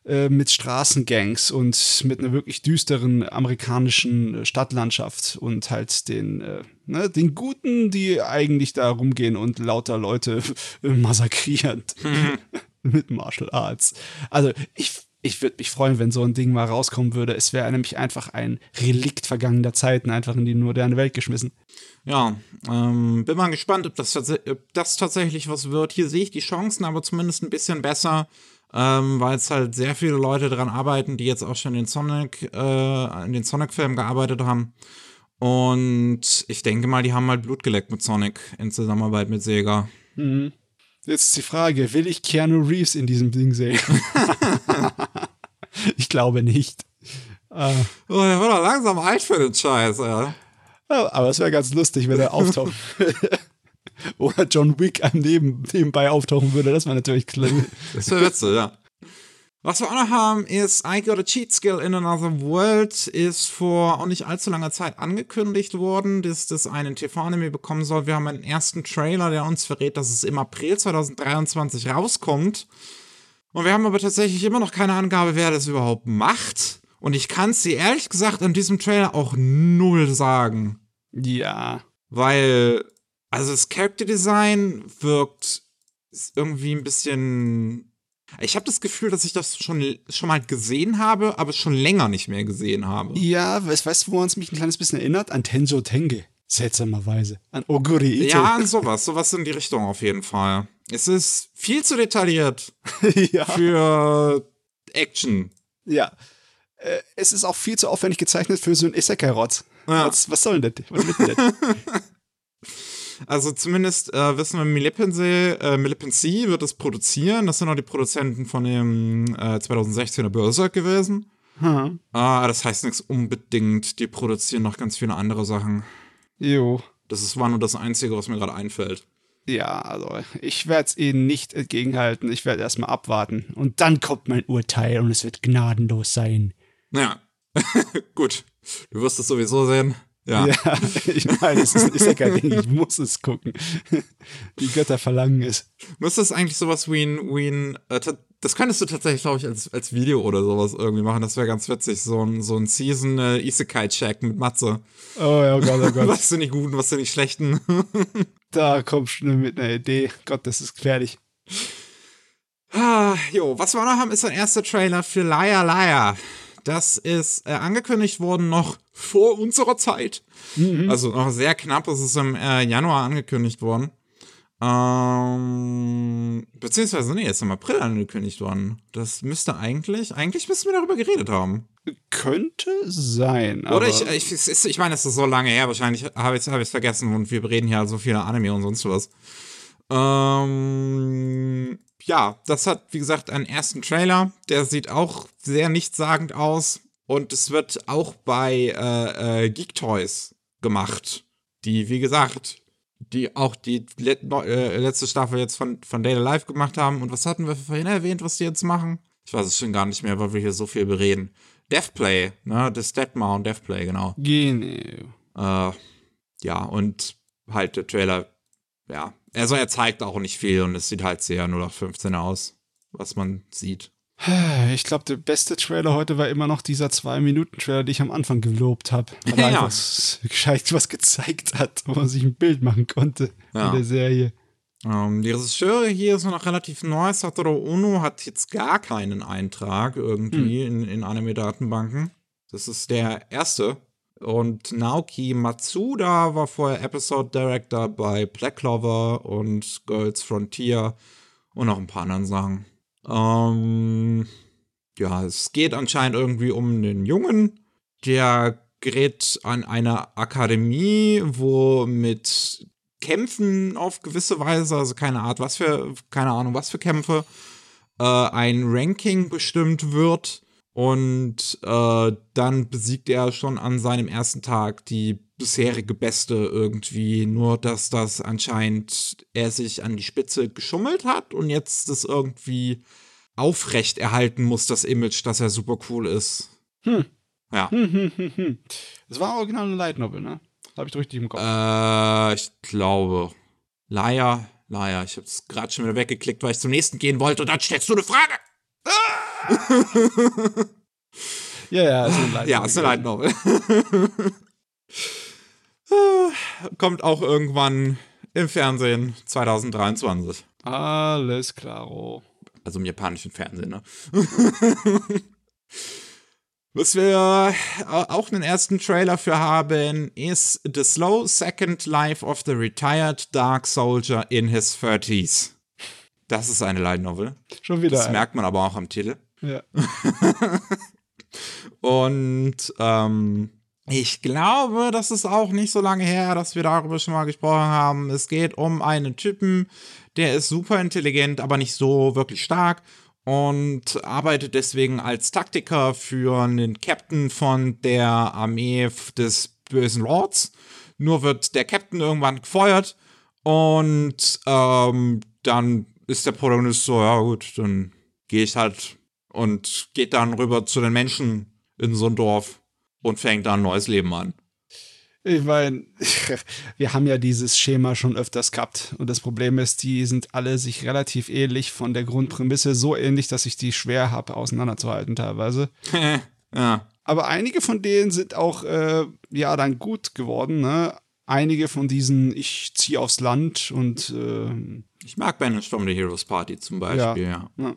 äh, mit Straßengangs und mit einer wirklich düsteren amerikanischen Stadtlandschaft und halt den, äh, ne, den Guten, die eigentlich da rumgehen und lauter Leute massakrieren mhm. mit Martial Arts. Also ich ich würde mich freuen, wenn so ein Ding mal rauskommen würde. Es wäre nämlich einfach ein Relikt vergangener Zeiten, einfach in die moderne Welt geschmissen. Ja, ähm, bin mal gespannt, ob das, ob das tatsächlich was wird. Hier sehe ich die Chancen, aber zumindest ein bisschen besser, ähm, weil es halt sehr viele Leute daran arbeiten, die jetzt auch schon in Sonic, äh, in den Sonic-Filmen gearbeitet haben. Und ich denke mal, die haben halt Blut geleckt mit Sonic in Zusammenarbeit mit Sega. Mhm. Jetzt ist die Frage, will ich Keanu Reeves in diesem Ding sehen? ich glaube nicht. Uh, oh, er wird doch langsam alt für den Scheiß, ja. Aber es wäre ganz lustig, wenn er auftaucht. Oder John Wick einem neben, nebenbei auftauchen würde. Das wäre natürlich klar. Das wäre witzig, ja. Was wir auch noch haben, ist I Got a Cheat Skill in Another World, ist vor auch nicht allzu langer Zeit angekündigt worden, dass das einen TV-Anime bekommen soll. Wir haben einen ersten Trailer, der uns verrät, dass es im April 2023 rauskommt. Und wir haben aber tatsächlich immer noch keine Angabe, wer das überhaupt macht. Und ich kann es dir ehrlich gesagt an diesem Trailer auch null sagen. Ja. Weil, also das Character Design wirkt irgendwie ein bisschen ich habe das Gefühl, dass ich das schon, schon mal gesehen habe, aber schon länger nicht mehr gesehen habe. Ja, weißt du, woran es mich ein kleines bisschen erinnert? An Tenjo Tenge. Seltsamerweise. An Oguri Ito. Ja, an sowas. Sowas in die Richtung auf jeden Fall. Es ist viel zu detailliert ja. für Action. ja. Äh, es ist auch viel zu aufwendig gezeichnet für so ein Isekai-Rotz. Ja. Was, was soll denn das? Was will denn das? Also zumindest äh, wissen wir, Milipensee, äh, Milipensee wird es produzieren. Das sind auch die Produzenten von dem äh, 2016er Berserk gewesen. hm. Ah, das heißt nichts unbedingt. Die produzieren noch ganz viele andere Sachen. Jo. Das ist war nur das Einzige, was mir gerade einfällt. Ja, also ich werde es ihnen nicht entgegenhalten. Ich werde erstmal abwarten. Und dann kommt mein Urteil und es wird gnadenlos sein. Naja, gut. Du wirst es sowieso sehen. Ja. Ja, ich meine, es ist, ist ja kein Ding, ich muss es gucken. Die Götter verlangen es. Müsste es eigentlich sowas wie ein, wie ein äh, das könntest du tatsächlich, glaube ich, als, als Video oder sowas irgendwie machen. Das wäre ganz witzig. So ein, so ein Season äh, Isekai-Check mit Matze. Oh ja, oh Gott, oh Gott. Was sind die guten, was sind die schlechten? Da kommst du mit einer Idee. Gott, das ist gefährlich. Ah, jo, was wir noch haben, ist ein erster Trailer für Liar Liar. Das ist äh, angekündigt worden noch vor unserer Zeit. Also noch sehr knapp, es ist im äh, Januar angekündigt worden. Ähm, beziehungsweise, nee, ist im April angekündigt worden. Das müsste eigentlich, eigentlich müssten wir darüber geredet haben. Könnte sein. Oder ich, ich, ist, ich meine, es ist so lange her, wahrscheinlich habe ich es hab vergessen und wir reden hier so viele Anime und sonst was. Ähm, ja, das hat, wie gesagt, einen ersten Trailer. Der sieht auch sehr nichtssagend aus. Und es wird auch bei äh, äh, Geek Toys gemacht. Die, wie gesagt, die auch die let äh, letzte Staffel jetzt von, von Data Live gemacht haben. Und was hatten wir vorhin erwähnt, was die jetzt machen? Ich weiß es schon gar nicht mehr, weil wir hier so viel bereden. Deathplay, ne? Das Deadmau und Deathplay, genau. Genau. Äh, ja, und halt der Trailer, ja. Also er zeigt auch nicht viel und es sieht halt sehr 0815 aus, was man sieht. Ich glaube, der beste Trailer heute war immer noch dieser Zwei-Minuten-Trailer, den ich am Anfang gelobt habe. Weil Ja. einfach gescheit was gezeigt hat, wo man sich ein Bild machen konnte Ja. in der Serie. Ähm, die Regisseure hier sind noch relativ neu. Satoru Ono hat jetzt gar keinen Eintrag irgendwie in, in Anime-Datenbanken. Das ist der erste. Und Naoki Matsuda war vorher Episode Director bei Black Clover und Girls Frontier und noch ein paar anderen Sachen. Ähm, ja, es geht anscheinend irgendwie um einen Jungen, der gerät an eine Akademie, wo mit Kämpfen auf gewisse Weise, also keine Art, was für, keine Ahnung, was für Kämpfe, äh, ein Ranking bestimmt wird. Und äh, dann besiegt er schon an seinem ersten Tag die bisherige Beste irgendwie. Nur, dass das anscheinend er sich an die Spitze geschummelt hat und jetzt das irgendwie aufrecht erhalten muss, das Image, dass er super cool ist. Hm. Ja. Hm, hm, hm, hm. Das war original eine Light Novel, ne? Habe ich richtig im Kopf. Äh, ich glaube. Liar, Liar. Ich habe es gerade schon wieder weggeklickt, weil ich zum nächsten gehen wollte und dann stellst du eine Frage. Ja, ja, ist eine Light Ja, Novel ist eine Light Novel. Kommt auch irgendwann im Fernsehen 2023. Alles klaro. Also im japanischen Fernsehen, ne? Was wir äh, auch einen ersten Trailer für haben, ist The Slow Second Life of the Retired Dark Soldier in his 30s. Das ist eine Light Novel. Schon wieder. Das merkt man aber auch am Titel. ja. Und ähm, ich glaube, das ist auch nicht so lange her, dass wir darüber schon mal gesprochen haben. Es geht um einen Typen, der ist super intelligent, aber nicht so wirklich stark und arbeitet deswegen als Taktiker für einen Captain von der Armee des bösen Lords. Nur wird der Captain irgendwann gefeuert und ähm, dann ist der Protagonist so, ja gut, dann gehe ich halt und geht dann rüber zu den Menschen in so ein Dorf und fängt dann ein neues Leben an. Ich meine, wir haben ja dieses Schema schon öfters gehabt. Und das Problem ist, die sind alle sich relativ ähnlich von der Grundprämisse, so ähnlich, dass ich die schwer habe, auseinanderzuhalten teilweise. ja. Aber einige von denen sind auch, äh, ja, dann gut geworden, ne? Einige von diesen, ich ziehe aufs Land und, äh, Ich mag Banish from the Heroes Party zum Beispiel, ja. ja.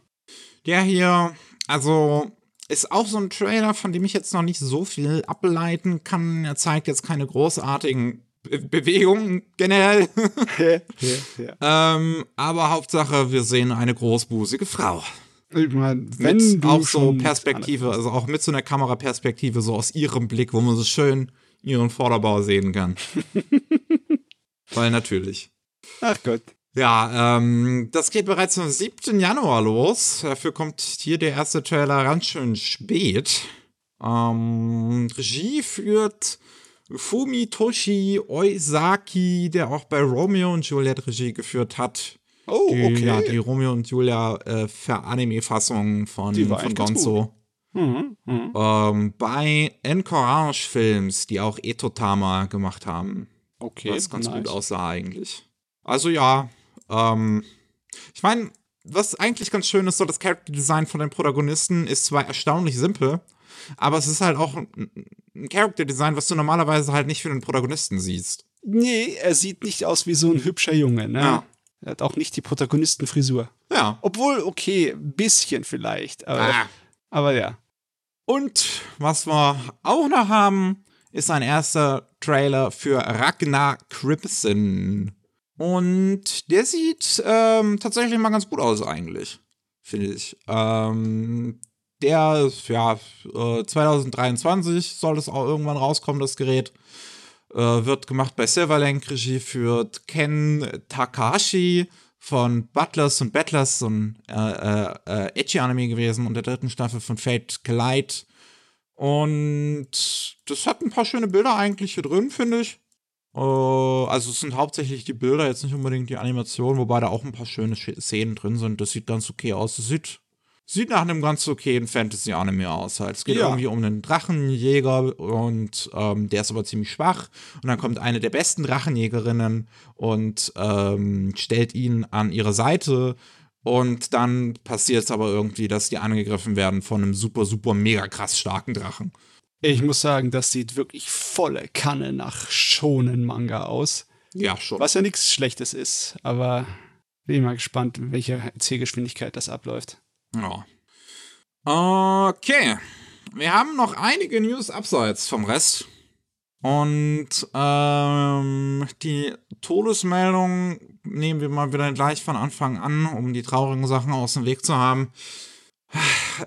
Der hier, also, ist auch so ein Trailer, von dem ich jetzt noch nicht so viel ableiten kann. Er zeigt jetzt keine großartigen Be Bewegung generell. ja, ja. ähm, aber Hauptsache, wir sehen eine großbusige Frau. Ich mein, wenn mit du auch so Perspektive, also auch mit so einer Kameraperspektive, so aus ihrem Blick, wo man so schön ihren Vorderbau sehen kann. Weil natürlich. Ach Gott. Ja, ähm, das geht bereits am 7. Januar los. Dafür kommt hier der erste Trailer ganz schön spät. Ähm, Regie führt Fumitoshi Oizaki, der auch bei Romeo und Juliet Regie geführt hat. Oh, Die, okay. Ja, die Romeo und Julia äh, Ver-Anime-Fassung von, von Gonzo. Mhm, mhm. Ähm, bei Encourage Films, die auch Etotama gemacht haben. Okay, was ganz nice. gut aussah eigentlich. Also ja, ähm, ich meine, was eigentlich ganz schön ist, so das Character Design von den Protagonisten ist zwar erstaunlich simpel, aber es ist halt auch ein, ein Character Design, was du normalerweise halt nicht für den Protagonisten siehst. Nee, er sieht nicht aus wie so ein hübscher Junge, ne? Ja. Er hat auch nicht die Protagonistenfrisur. Ja. Obwohl, okay, ein bisschen vielleicht. Aber, Ah. aber ja. Und was wir auch noch haben, ist ein erster Trailer für Ragnar Crimson. Und der sieht ähm, tatsächlich mal ganz gut aus eigentlich, finde ich. Ähm, der, ist, ja, äh, 2023 soll es auch irgendwann rauskommen, das Gerät. Äh, wird gemacht bei Silverlink, Regie führt Ken Takahashi von Butlers und Battlers, so ein äh, äh, äh, Edgy-Anime gewesen und der dritten Staffel von Fate Collide. Und das hat ein paar schöne Bilder eigentlich hier drin, finde ich. Äh, also es sind hauptsächlich die Bilder, jetzt nicht unbedingt die Animation, wobei da auch ein paar schöne Sch- Szenen drin sind. Das sieht ganz okay aus. Das sieht, sieht nach einem ganz okayen Fantasy-Anime aus. Halt. Es geht Ja. irgendwie um einen Drachenjäger und ähm, der ist aber ziemlich schwach. Und dann kommt eine der besten Drachenjägerinnen und ähm, stellt ihn an ihre Seite. Und dann passiert es aber irgendwie, dass die angegriffen werden von einem super, super, mega krass starken Drachen. Ich muss sagen, das sieht wirklich volle Kanne nach schonen Manga aus. Ja, schon. Was ja nichts Schlechtes ist, aber bin mal gespannt, in welcher Erzählgeschwindigkeit das abläuft. Ja. Okay. Wir haben noch einige News abseits vom Rest. Und ähm, die Todesmeldung nehmen wir mal wieder gleich von Anfang an, um die traurigen Sachen aus dem Weg zu haben.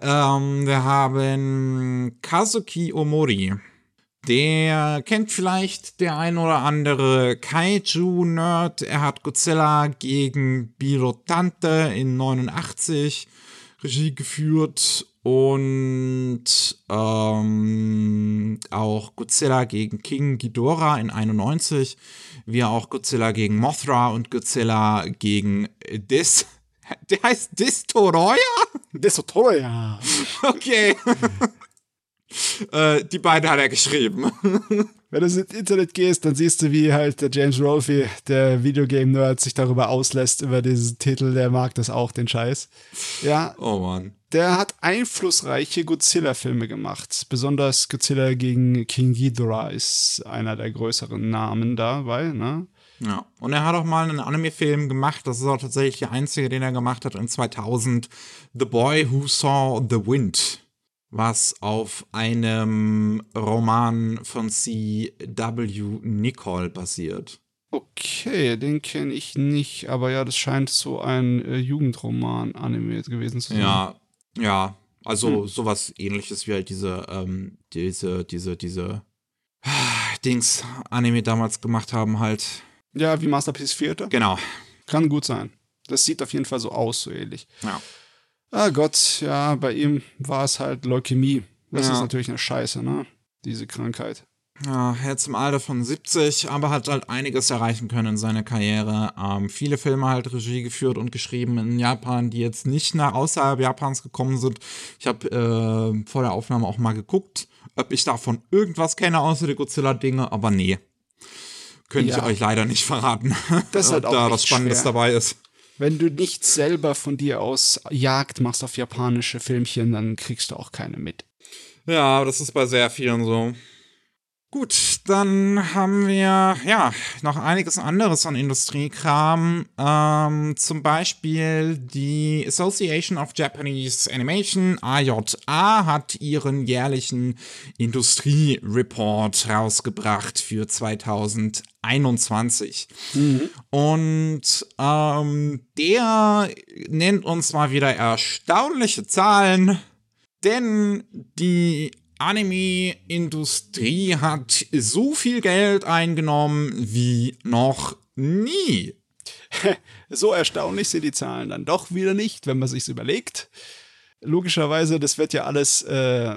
Ähm, wir haben Kazuki Omori. Der kennt vielleicht der ein oder andere Kaiju-Nerd. Er hat Godzilla gegen Bilotante in 89 Regie geführt und ähm, auch Godzilla gegen King Ghidorah in 91, wie auch Godzilla gegen Mothra und Godzilla gegen Dis. Der heißt Distoroya? Das ist so toll, ja. Okay. äh, die beiden hat er geschrieben. Wenn du ins Internet gehst, dann siehst du, wie halt der James Rolfe, der Videogame-Nerd, sich darüber auslässt, über diesen Titel. Der mag das auch, den Scheiß. Ja, Oh Mann. der hat einflussreiche Godzilla-Filme gemacht. Besonders Godzilla gegen King Ghidorah ist einer der größeren Namen dabei, ne? Ja, und er hat auch mal einen Anime-Film gemacht, das ist auch tatsächlich der einzige, den er gemacht hat, in 2000, The Boy Who Saw the Wind, was auf einem Roman von C.W. Nicole basiert. Okay, den kenne ich nicht, aber ja, das scheint so ein äh, Jugendroman animiert gewesen zu sein. Ja, ja, also sowas ähnliches wie halt diese, ähm, diese, diese, diese ah, Dings Anime damals gemacht haben halt. Ja, wie Masterpiece Theater. Genau, Kann gut sein. Das sieht auf jeden Fall so aus, so ähnlich. ja. Ah Gott, ja, bei ihm war es halt Leukämie. Das Ja. ist natürlich eine Scheiße, ne? Diese Krankheit. Ja, jetzt im Alter von 70, aber hat halt einiges erreichen können in seiner Karriere. Ähm, viele Filme halt Regie geführt und geschrieben in Japan, die jetzt nicht nach außerhalb Japans gekommen sind. Ich habe äh, vor der Aufnahme auch mal geguckt, ob ich davon irgendwas kenne außer die Godzilla-Dinge, aber nee. Könnte Ja. ich euch leider nicht verraten. Das ist halt ob auch da was Spannendes schwer. dabei ist. Wenn du nicht selber von dir aus Jagd machst auf japanische Filmchen, dann kriegst du auch keine mit. Ja, das ist bei sehr vielen so. Gut, dann haben wir ja noch einiges anderes an Industriekram. Ähm, zum Beispiel die Association of Japanese Animation, AJA, hat ihren jährlichen Industriereport rausgebracht für 2021. Und ähm, der nennt uns mal wieder erstaunliche Zahlen, denn die Anime-Industrie hat so viel Geld eingenommen wie noch nie. so erstaunlich sind die Zahlen dann doch wieder nicht, wenn man sich's überlegt. Logischerweise, das wird ja alles äh,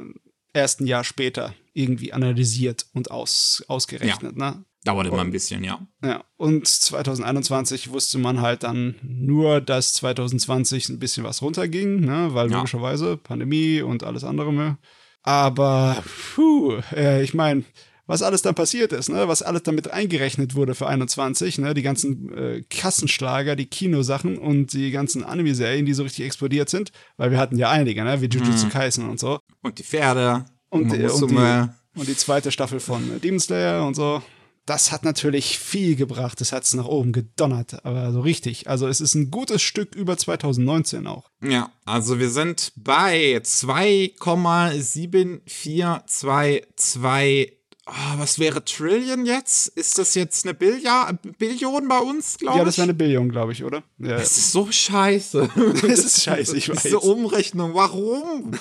erst ein Jahr später irgendwie analysiert und aus, ausgerechnet. Ja. Ne? Dauert immer ein bisschen, ja. Ja, und 2021 wusste man halt dann nur, dass 2020 ein bisschen was runterging, ne? weil ja. logischerweise Pandemie und alles andere mehr. Aber, puh, äh, ich meine, was alles dann passiert ist, ne? was alles damit eingerechnet wurde für 21, ne? die ganzen äh, Kassenschlager, die Kinosachen und die ganzen Anime-Serien, die so richtig explodiert sind, weil wir hatten ja einige, ne? wie Jujutsu mhm. Kaisen und so. Und die Pferde. Und, und, die, und, die, und die zweite Staffel von Demon Slayer und so das hat natürlich viel gebracht. Das hat es nach oben gedonnert, aber so richtig. Also es ist ein gutes Stück über 2019 auch. Ja, also wir sind bei 2,7422. Oh, was wäre Trillion jetzt? Ist das jetzt eine Billiard Billion bei uns, glaube ich? Ja, das wäre eine Billion, glaube ich, oder? Ja. Das ist so scheiße. Das ist scheiße, ich weiß. Diese Umrechnung, warum?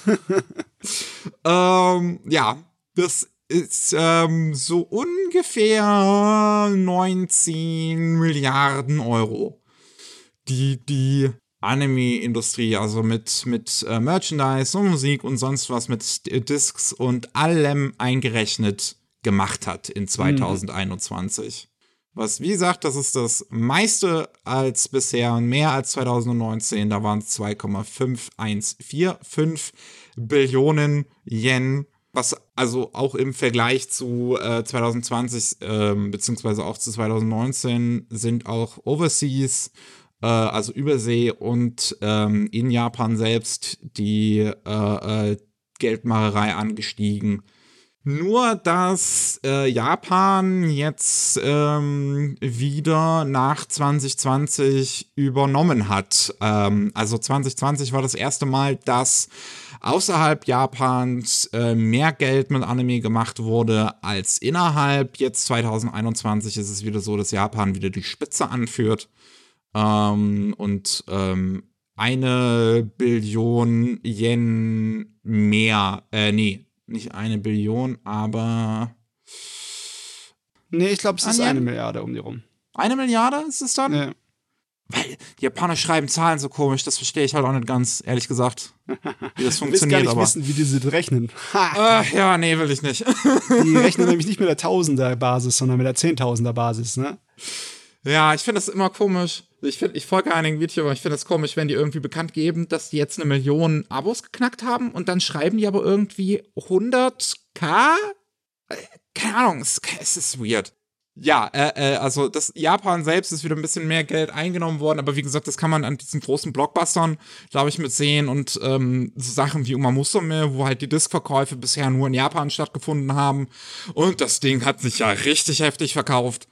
ähm, ja, das ist ähm, so ungefähr 19 Milliarden Euro, die die Anime-Industrie, also mit, mit äh, Merchandise und Musik und sonst was, mit Discs und allem eingerechnet gemacht hat in 2021. Mhm. Was, wie gesagt, das ist das meiste als bisher und mehr als 2019. Da waren es 2,5145 Billionen Yen was also auch im Vergleich zu äh, 2020 ähm, beziehungsweise auch zu 2019 sind auch Overseas, äh, also Übersee und ähm, in Japan selbst die äh, äh Geldmacherei angestiegen. Nur, dass äh, Japan jetzt ähm, wieder nach 2020 übernommen hat. Ähm, also 2020 war das erste Mal, dass außerhalb Japans äh, mehr Geld mit Anime gemacht wurde als innerhalb. Jetzt 2021 ist es wieder so, dass Japan wieder die Spitze anführt ähm, und ähm, eine Billion Yen mehr, äh, nee, nicht eine Billion, aber. Nee, ich glaube, es ist eine Milliarde um die rum. Eine Milliarde ist es dann? Ja. Weil die Japaner schreiben Zahlen so komisch, das verstehe ich halt auch nicht ganz, ehrlich gesagt, wie das funktioniert. Ich will gar nicht aber. wissen, wie die sie rechnen. Äh, ja, nee, will ich nicht. die rechnen nämlich nicht mit der Tausender-Basis, sondern mit der Zehntausender-Basis, ne? Ja, ich finde das immer komisch. Ich, find, ich folge einigen aber ich finde es komisch, wenn die irgendwie bekannt geben, dass die jetzt eine Million Abos geknackt haben und dann schreiben die aber irgendwie 100k? Äh, keine Ahnung, es, es ist weird. Ja, äh, äh, also das Japan selbst ist wieder ein bisschen mehr Geld eingenommen worden, aber wie gesagt, das kann man an diesen großen Blockbustern, glaube ich, mit sehen und ähm, so Sachen wie Uma Musume, wo halt die Diskverkäufe bisher nur in Japan stattgefunden haben und das Ding hat sich ja richtig heftig verkauft.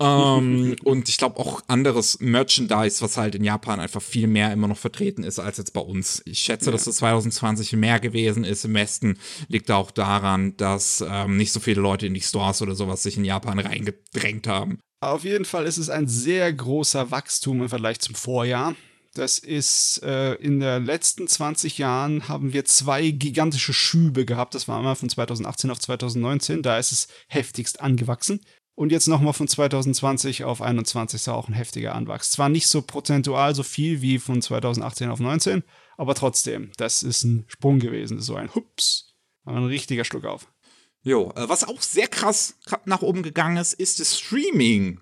Ähm, und ich glaube auch anderes Merchandise, was halt in Japan einfach viel mehr immer noch vertreten ist als jetzt bei uns. Ich schätze, ja. dass es 2020 mehr gewesen ist. Im Westen liegt auch daran, dass ähm, nicht so viele Leute in die Stores oder sowas sich in Japan reingedrängt haben. Auf jeden Fall ist es ein sehr großer Wachstum im Vergleich zum Vorjahr. Das ist äh, in den letzten 20 Jahren haben wir zwei gigantische Schübe gehabt. Das war einmal von 2018 auf 2019. Da ist es heftigst angewachsen. Und jetzt nochmal von 2020 auf 21 ist auch ein heftiger Anwachs. Zwar nicht so prozentual so viel wie von 2018 auf 19, aber trotzdem, das ist ein Sprung gewesen. So ein Hups, ein richtiger Schluck auf. Jo, äh, was auch sehr krass nach oben gegangen ist, ist das Streaming.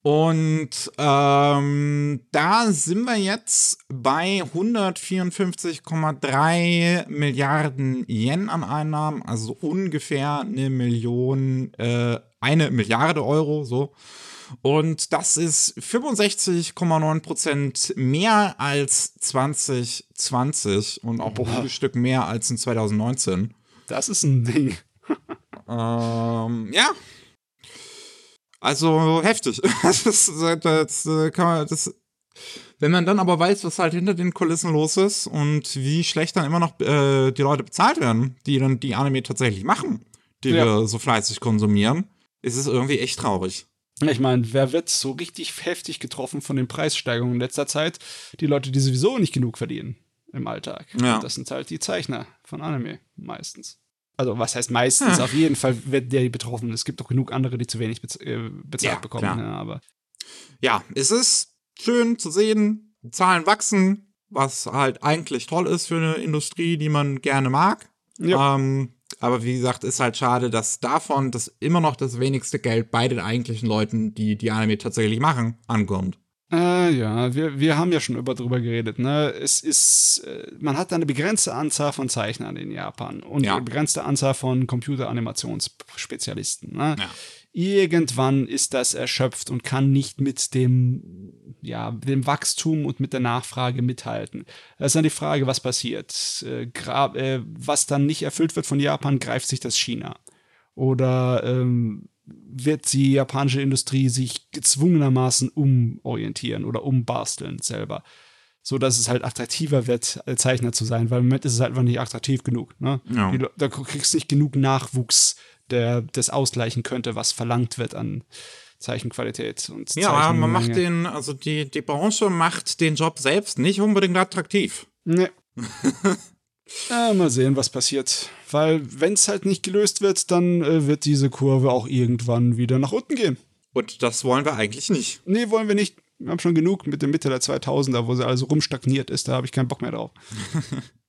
Und ähm, da sind wir jetzt bei 154,3 Milliarden Yen an Einnahmen, also ungefähr eine Million äh, eine Milliarde Euro, so. Und das ist 65,9 Prozent mehr als 2020 und auch ein Stück mehr als in 2019. Das ist ein Ding. ähm, ja. Also heftig. Das, ist, das, kann man, das, wenn man dann aber weiß, was halt hinter den Kulissen los ist und wie schlecht dann immer noch äh, die Leute bezahlt werden, die dann die Anime tatsächlich machen, die ja. wir so fleißig konsumieren, ist es irgendwie echt traurig. Ich meine, wer wird so richtig heftig getroffen von den Preissteigerungen in letzter Zeit? Die Leute, die sowieso nicht genug verdienen im Alltag. Ja. Das sind halt die Zeichner von Anime meistens. Also was heißt meistens? Ja. Auf jeden Fall wird der betroffen. Es gibt auch genug andere, die zu wenig bez äh, bezahlt ja, bekommen. Ja, aber ja, es ist schön zu sehen, die Zahlen wachsen, was halt eigentlich toll ist für eine Industrie, die man gerne mag. Ja. Ähm, aber wie gesagt, ist halt schade, dass davon das immer noch das wenigste Geld bei den eigentlichen Leuten, die die Anime tatsächlich machen, ankommt. Äh, ja, wir, wir haben ja schon über drüber geredet. Ne? Es ist, äh, man hat eine begrenzte Anzahl von Zeichnern in Japan und ja. eine begrenzte Anzahl von Computeranimationsspezialisten. Ne? Ja. Irgendwann ist das erschöpft und kann nicht mit dem, ja, dem Wachstum und mit der Nachfrage mithalten. Da ist dann die Frage, was passiert. Äh, äh, was dann nicht erfüllt wird von Japan, greift sich das China. Oder ähm, wird die japanische Industrie sich gezwungenermaßen umorientieren oder umbasteln selber. So dass es halt attraktiver wird, Zeichner zu sein, weil im Moment ist es halt einfach nicht attraktiv genug. Ne? Ja. Da kriegst du nicht genug Nachwuchs, der das ausgleichen könnte, was verlangt wird an Zeichenqualität und Ja, man macht den, also die, die Branche macht den Job selbst nicht unbedingt attraktiv. Nee. Ja, mal sehen, was passiert. Weil, wenn es halt nicht gelöst wird, dann äh, wird diese Kurve auch irgendwann wieder nach unten gehen. Und das wollen wir eigentlich nicht. Nee, wollen wir nicht. Wir haben schon genug mit der Mitte der 2000er, wo sie also rumstagniert ist. Da habe ich keinen Bock mehr drauf.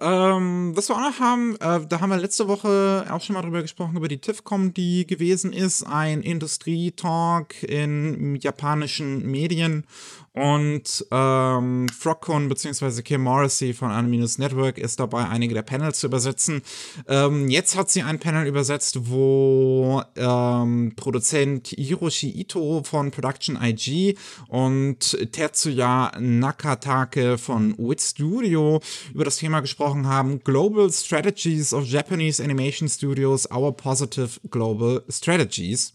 ähm, was wir auch noch haben, äh, da haben wir letzte Woche auch schon mal drüber gesprochen, über die TIFCOM, die gewesen ist, ein Industrietalk in japanischen Medien. Und ähm, Frogcon bzw. Kim Morrissey von Animinus Network ist dabei, einige der Panels zu übersetzen. Ähm, jetzt hat sie ein Panel übersetzt, wo ähm, Produzent Hiroshi Ito von Production IG und Tetsuya Nakatake von Wit Studio über das Thema gesprochen haben. Global Strategies of Japanese Animation Studios, Our Positive Global Strategies.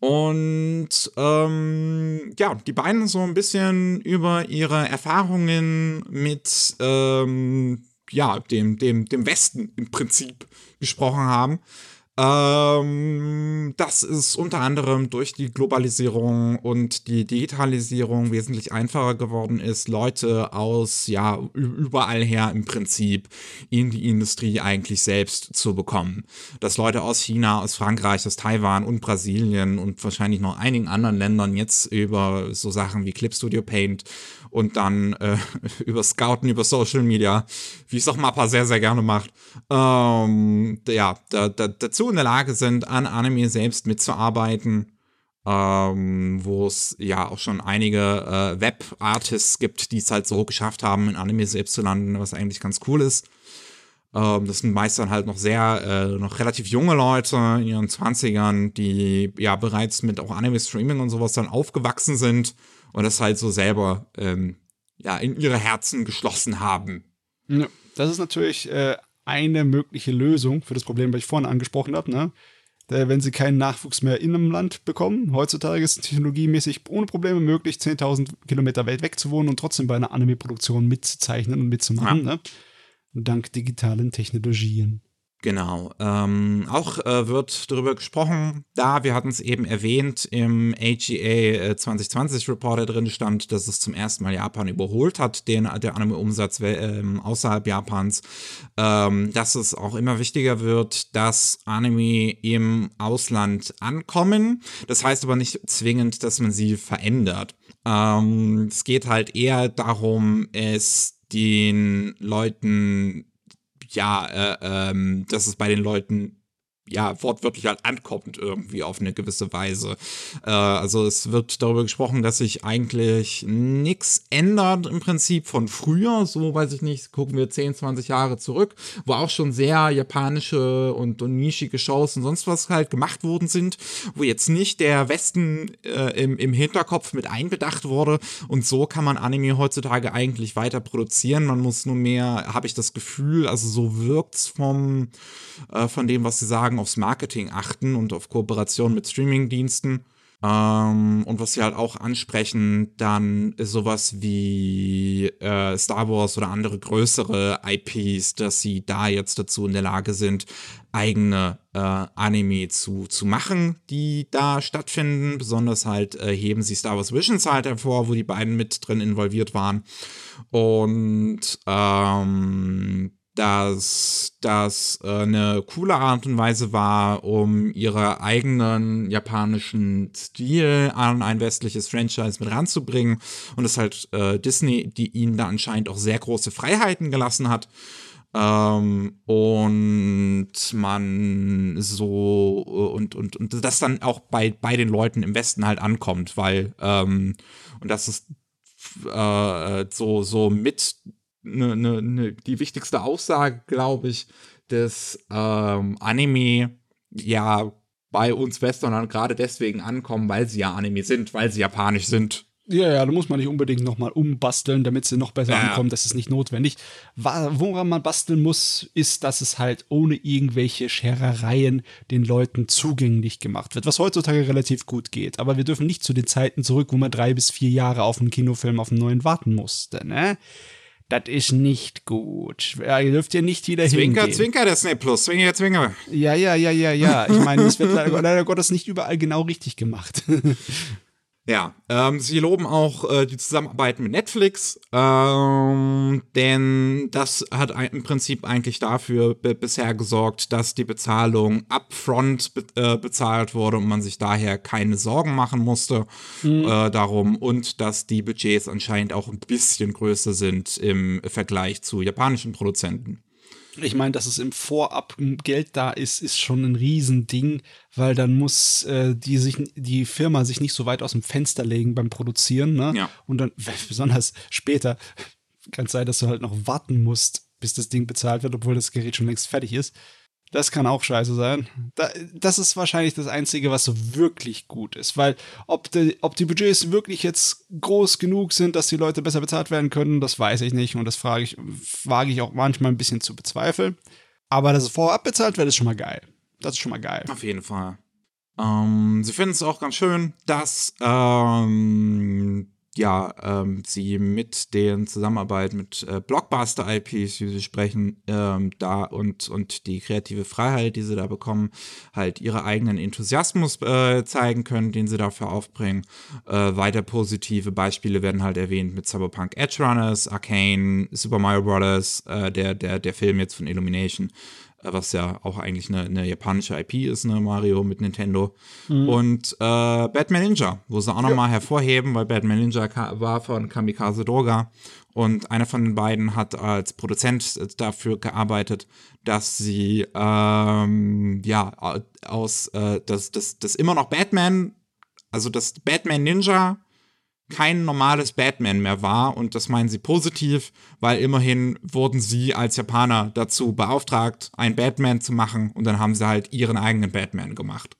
Und ähm, ja, die beiden so ein bisschen über ihre Erfahrungen mit ähm, ja, dem, dem, dem Westen im Prinzip gesprochen haben. Ähm, dass es unter anderem durch die Globalisierung und die Digitalisierung wesentlich einfacher geworden ist, Leute aus, ja, überall her im Prinzip in die Industrie eigentlich selbst zu bekommen. Dass Leute aus China, aus Frankreich, aus Taiwan und Brasilien und wahrscheinlich noch einigen anderen Ländern jetzt über so Sachen wie Clip Studio Paint und dann äh, über Scouten, über Social Media, wie es auch Mappa sehr, sehr gerne macht, ähm, ja, da, da, dazu in der Lage sind, an Anime selbst mitzuarbeiten. Ähm, wo es ja auch schon einige äh, Web-Artists gibt, die es halt so geschafft haben, in Anime selbst zu landen, was eigentlich ganz cool ist. Ähm, das sind meist dann halt noch sehr, äh, noch relativ junge Leute in ihren 20ern, die ja bereits mit auch Anime-Streaming und sowas dann aufgewachsen sind und das halt so selber ähm, ja in ihre Herzen geschlossen haben. Ja, das ist natürlich äh, eine mögliche Lösung für das Problem, was ich vorhin angesprochen habe. Ne? wenn sie keinen Nachwuchs mehr in einem Land bekommen. Heutzutage ist es technologiemäßig ohne Probleme möglich, 10.000 Kilometer weit weg zu wohnen und trotzdem bei einer Anime-Produktion mitzuzeichnen und mitzumachen. Ja. Ne? Dank digitalen Technologien. Genau. Ähm, auch äh, wird darüber gesprochen, da wir hatten es eben erwähnt, im AGA 2020 Report, der drin stand, dass es zum ersten Mal Japan überholt hat, den, der Anime-Umsatz äh, außerhalb Japans, ähm, dass es auch immer wichtiger wird, dass Anime im Ausland ankommen. Das heißt aber nicht zwingend, dass man sie verändert. Ähm, es geht halt eher darum, es den Leuten ja, äh, ähm, dass es bei den Leuten ja, wortwörtlich halt ankommt irgendwie auf eine gewisse Weise. Äh, also es wird darüber gesprochen, dass sich eigentlich nichts ändert im Prinzip von früher, so weiß ich nicht, gucken wir 10, 20 Jahre zurück, wo auch schon sehr japanische und, und nischige Shows und sonst was halt gemacht worden sind, wo jetzt nicht der Westen äh, im, im Hinterkopf mit einbedacht wurde und so kann man Anime heutzutage eigentlich weiter produzieren. Man muss nur mehr, habe ich das Gefühl, also so wirkt's vom, äh, von dem, was sie sagen, aufs Marketing achten und auf Kooperation mit Streamingdiensten. Ähm, und was sie halt auch ansprechen, dann ist sowas wie äh, Star Wars oder andere größere IPs, dass sie da jetzt dazu in der Lage sind, eigene äh, Anime zu, zu machen, die da stattfinden. Besonders halt äh, heben sie Star Wars Visions halt hervor, wo die beiden mit drin involviert waren. Und ähm, dass das äh, eine coole Art und Weise war, um ihre eigenen japanischen Stil an ein westliches Franchise mit ranzubringen und es halt äh, Disney, die ihnen da anscheinend auch sehr große Freiheiten gelassen hat. Ähm, und man so und, und, und das dann auch bei, bei den Leuten im Westen halt ankommt, weil ähm, und das ist äh, so, so mit ne, ne, ne, die wichtigste Aussage, glaube ich, des ähm, Anime ja bei uns Westernern gerade deswegen ankommen, weil sie ja Anime sind, weil sie japanisch sind. Ja, ja, da muss man nicht unbedingt nochmal umbasteln, damit sie noch besser ja. ankommen. Das ist nicht notwendig. Woran man basteln muss, ist, dass es halt ohne irgendwelche Scherereien den Leuten zugänglich gemacht wird, was heutzutage relativ gut geht. Aber wir dürfen nicht zu den Zeiten zurück, wo man drei bis vier Jahre auf einen Kinofilm auf einen neuen warten musste, ne? Das ist nicht gut. Ja, ihr dürft ja nicht wieder zwinker, hingehen. Zwinker, der Disney Plus. Zwinker, zwinker. Ja, ja, ja, ja, ja. Ich meine, es wird leider, leider Gottes nicht überall genau richtig gemacht. Ja, ähm, sie loben auch äh, die Zusammenarbeit mit Netflix, ähm, denn das hat im Prinzip eigentlich dafür bisher gesorgt, dass die Bezahlung upfront be äh, bezahlt wurde und man sich daher keine Sorgen machen musste mhm. äh, darum und dass die Budgets anscheinend auch ein bisschen größer sind im Vergleich zu japanischen Produzenten. Ich meine, dass es im Vorab Geld da ist, ist schon ein Riesending, weil dann muss äh, die, sich, die Firma sich nicht so weit aus dem Fenster legen beim Produzieren. Ne? Ja. Und dann, besonders später, kann es sein, dass du halt noch warten musst, bis das Ding bezahlt wird, obwohl das Gerät schon längst fertig ist. Das kann auch scheiße sein. das ist wahrscheinlich das Einzige, was so wirklich gut ist. Weil ob die, ob die Budgets wirklich jetzt groß genug sind, dass die Leute besser bezahlt werden können, das weiß ich nicht. Und das frage ich, wage ich auch manchmal ein bisschen zu bezweifeln. Aber dass es vorab bezahlt wird, ist schon mal geil. Das ist schon mal geil. Auf jeden Fall. Ähm, sie finden es auch ganz schön, dass ähm, ja, ähm, sie mit den Zusammenarbeit mit äh, Blockbuster-IPs, wie sie sprechen, ähm, da und, und die kreative Freiheit, die sie da bekommen, halt ihre eigenen Enthusiasmus äh, zeigen können, den sie dafür aufbringen. Äh, weiter positive Beispiele werden halt erwähnt mit Cyberpunk Edge Runners, Arcane, Super Mario Bros., äh, der, der, der Film jetzt von Illumination, was ja auch eigentlich eine, eine, japanische IP ist, ne, Mario mit Nintendo. Mhm. Und äh, Batman Ninja, wo sie auch nochmal ja. hervorheben, weil Batman Ninja war von Kamikaze Doga. Und einer von den beiden hat als Produzent dafür gearbeitet, dass sie ähm, ja aus äh, das, das, das immer noch Batman, also das Batman Ninja kein normales Batman mehr war. Und das meinen sie positiv, weil immerhin wurden sie als Japaner dazu beauftragt, einen Batman zu machen. Und dann haben sie halt ihren eigenen Batman gemacht.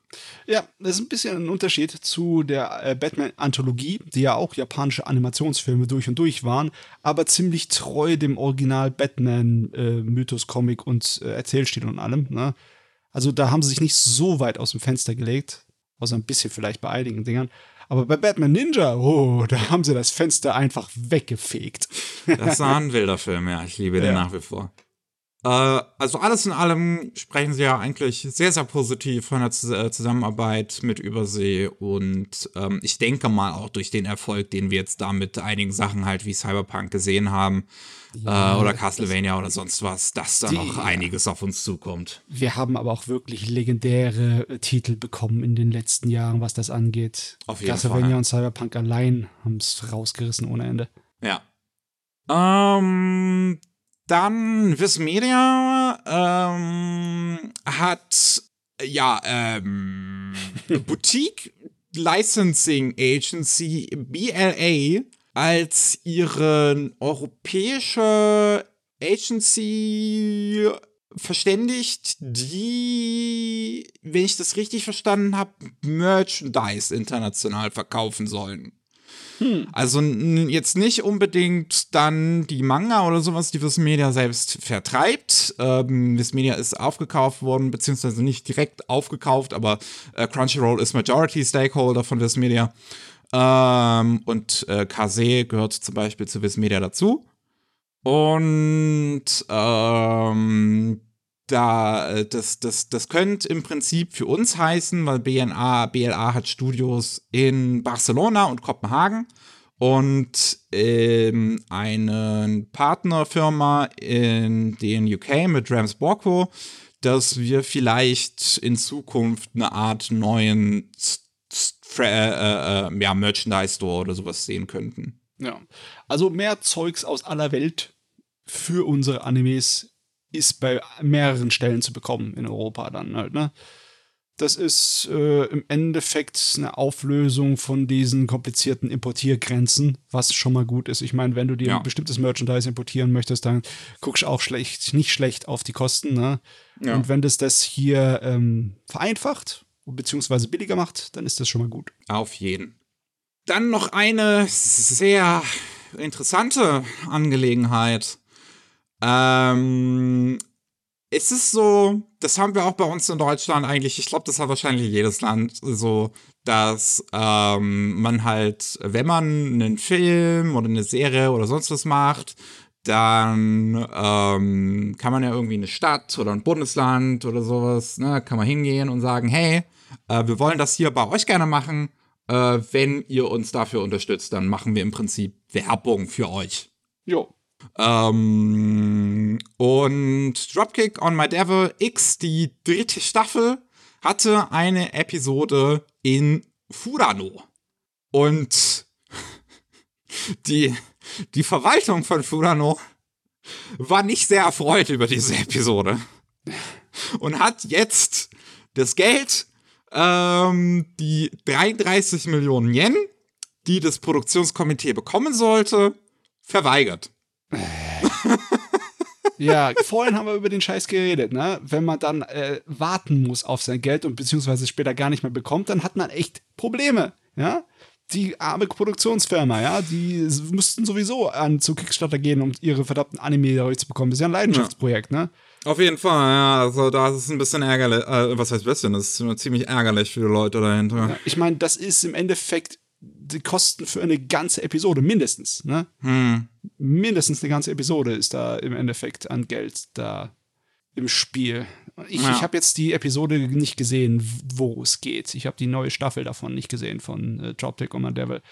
Ja, das ist ein bisschen ein Unterschied zu der äh, Batman-Anthologie, die ja auch japanische Animationsfilme durch und durch waren, aber ziemlich treu dem Original Batman-Mythos, äh, Comic und äh, Erzählstil und allem. Ne? Also da haben sie sich nicht so weit aus dem Fenster gelegt, außer ein bisschen vielleicht bei einigen Dingern. Aber bei Batman Ninja, oh, da haben sie das Fenster einfach weggefegt. Das war ein wilder Film, ja. Ich liebe ja. den nach wie vor. Äh, also alles in allem sprechen sie ja eigentlich sehr, sehr positiv von der äh, Zusammenarbeit mit Übersee und ähm, ich denke mal auch durch den Erfolg, den wir jetzt da mit einigen Sachen halt wie Cyberpunk gesehen haben ja, äh, oder Castlevania oder sonst was, dass da die, noch einiges auf uns zukommt. Wir haben aber auch wirklich legendäre äh, Titel bekommen in den letzten Jahren, was das angeht. Auf jeden Castlevania Fall. und Cyberpunk allein haben es rausgerissen ohne Ende. Ja. Ähm, dann Viz Media ähm, hat ja ähm, Boutique Licensing Agency BLA als ihre europäische Agency verständigt, die, wenn ich das richtig verstanden habe, Merchandise international verkaufen sollen. Also jetzt nicht unbedingt dann die Manga oder sowas, die Viz Media selbst vertreibt. Ähm, Viz Media ist aufgekauft worden, beziehungsweise nicht direkt aufgekauft, aber äh, Crunchyroll ist Majority Stakeholder von Viz Media. Ähm, und äh, Kase gehört zum Beispiel zu Viz Media dazu. Und ähm, da, äh, das, das, das könnte im Prinzip für uns heißen, weil BNA, BLA hat Studios in Barcelona und Kopenhagen und ähm, eine Partnerfirma in den UK mit Rams Borco, dass wir vielleicht in Zukunft eine Art neuen äh, äh, ja, Merchandise Store oder sowas sehen könnten. Ja, also mehr Zeugs aus aller Welt für unsere Animes ist bei mehreren Stellen zu bekommen in Europa dann halt, ne? Das ist äh, im Endeffekt eine Auflösung von diesen komplizierten Importiergrenzen, was schon mal gut ist. Ich meine, wenn du dir ja. ein bestimmtes Merchandise importieren möchtest, dann guckst du auch schlecht, nicht schlecht auf die Kosten. Ne? Ja. Und wenn das das hier ähm, vereinfacht beziehungsweise billiger macht, dann ist das schon mal gut. Auf jeden. Dann noch eine sehr interessante Angelegenheit. Ähm, es ist so, das haben wir auch bei uns in Deutschland eigentlich, ich glaube, das hat wahrscheinlich jedes Land so, dass ähm, man halt, wenn man einen Film oder eine Serie oder sonst was macht, dann ähm, kann man ja irgendwie eine Stadt oder ein Bundesland oder sowas, ne, kann man hingehen und sagen, hey, äh, wir wollen das hier bei euch gerne machen. Äh, wenn ihr uns dafür unterstützt, dann machen wir im Prinzip Werbung für euch. Jo. Ähm, und Dropkick on My Devil X, die dritte Staffel, hatte eine Episode in Furano. Und die, die Verwaltung von Furano war nicht sehr erfreut über diese Episode. Und hat jetzt das Geld, ähm, die 33 Millionen Yen, die das Produktionskomitee bekommen sollte, verweigert. ja, vorhin haben wir über den Scheiß geredet, ne? Wenn man dann äh, warten muss auf sein Geld und beziehungsweise später gar nicht mehr bekommt, dann hat man echt Probleme, ja? Die arme Produktionsfirma, ja, die müssten sowieso an zu Kickstarter gehen, um ihre verdammten Anime zu bekommen. Das ist ja ein Leidenschaftsprojekt, ja. ne? Auf jeden Fall, ja. Also da ist es ein bisschen ärgerlich. Äh, was heißt bisschen? Das ist ziemlich ärgerlich für die Leute dahinter. Ja, ich meine, das ist im Endeffekt die Kosten für eine ganze Episode, mindestens. Ne? Hm. Mindestens eine ganze Episode ist da im Endeffekt an Geld da im Spiel. Ich, ja. ich habe jetzt die Episode nicht gesehen, wo es geht. Ich habe die neue Staffel davon nicht gesehen von äh, Dropkick on my Devil.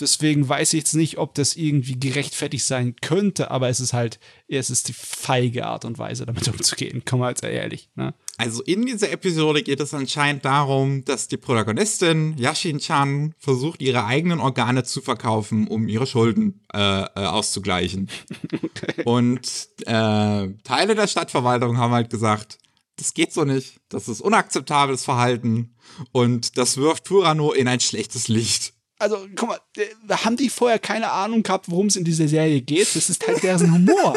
Deswegen weiß ich jetzt nicht, ob das irgendwie gerechtfertigt sein könnte, aber es ist halt, es ist die feige Art und Weise, damit umzugehen. Komm mal jetzt ehrlich. Ne? Also in dieser Episode geht es anscheinend darum, dass die Protagonistin Yashin-chan versucht, ihre eigenen Organe zu verkaufen, um ihre Schulden äh, äh, auszugleichen. Okay. Und äh, Teile der Stadtverwaltung haben halt gesagt, das geht so nicht, das ist unakzeptables Verhalten und das wirft Turano in ein schlechtes Licht also, guck mal, haben die vorher keine Ahnung gehabt, worum es in dieser Serie geht? Das ist halt deren Humor.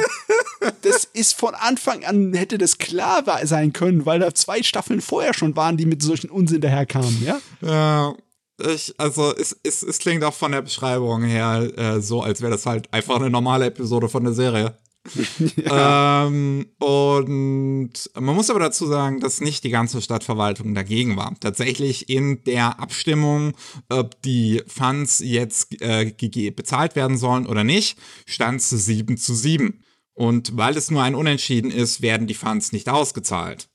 Das ist von Anfang an, hätte das klar sein können, weil da zwei Staffeln vorher schon waren, die mit solchen Unsinn daherkamen, ja? Ja. Ich, also es, es, es klingt auch von der Beschreibung her äh, so, als wäre das halt einfach eine normale Episode von der Serie. ja. ähm, und man muss aber dazu sagen, dass nicht die ganze Stadtverwaltung dagegen war. Tatsächlich in der Abstimmung, ob die Funds jetzt äh, bezahlt werden sollen oder nicht, stand es 7 zu 7. Und weil es nur ein Unentschieden ist, werden die Funds nicht ausgezahlt.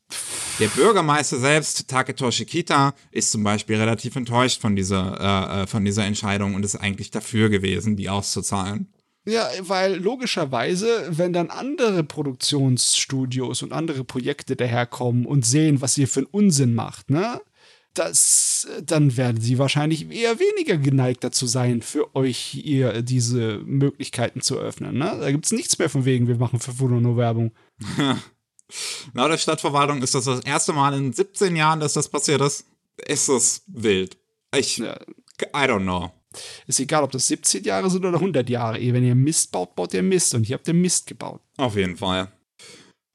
Der Bürgermeister selbst, Taketoshi Kita, ist zum Beispiel relativ enttäuscht von dieser, äh, äh von dieser Entscheidung und ist eigentlich dafür gewesen, die auszuzahlen. Ja, weil logischerweise, wenn dann andere Produktionsstudios und andere Projekte daherkommen und sehen, was ihr für einen Unsinn macht, ne? Das, dann werden sie wahrscheinlich eher weniger geneigt dazu sein, für euch ihr diese Möglichkeiten zu öffnen. Ne? Da gibt es nichts mehr von wegen, wir machen für Funo Werbung. Laut der Stadtverwaltung ist das das erste Mal in 17 Jahren, dass das passiert ist. Ist das wild. Ich, ja. I don't know. Ist egal, ob das 17 Jahre sind oder 100 Jahre. Wenn ihr Mist baut, baut ihr Mist. Und hier habt ihr Mist gebaut. Auf jeden Fall.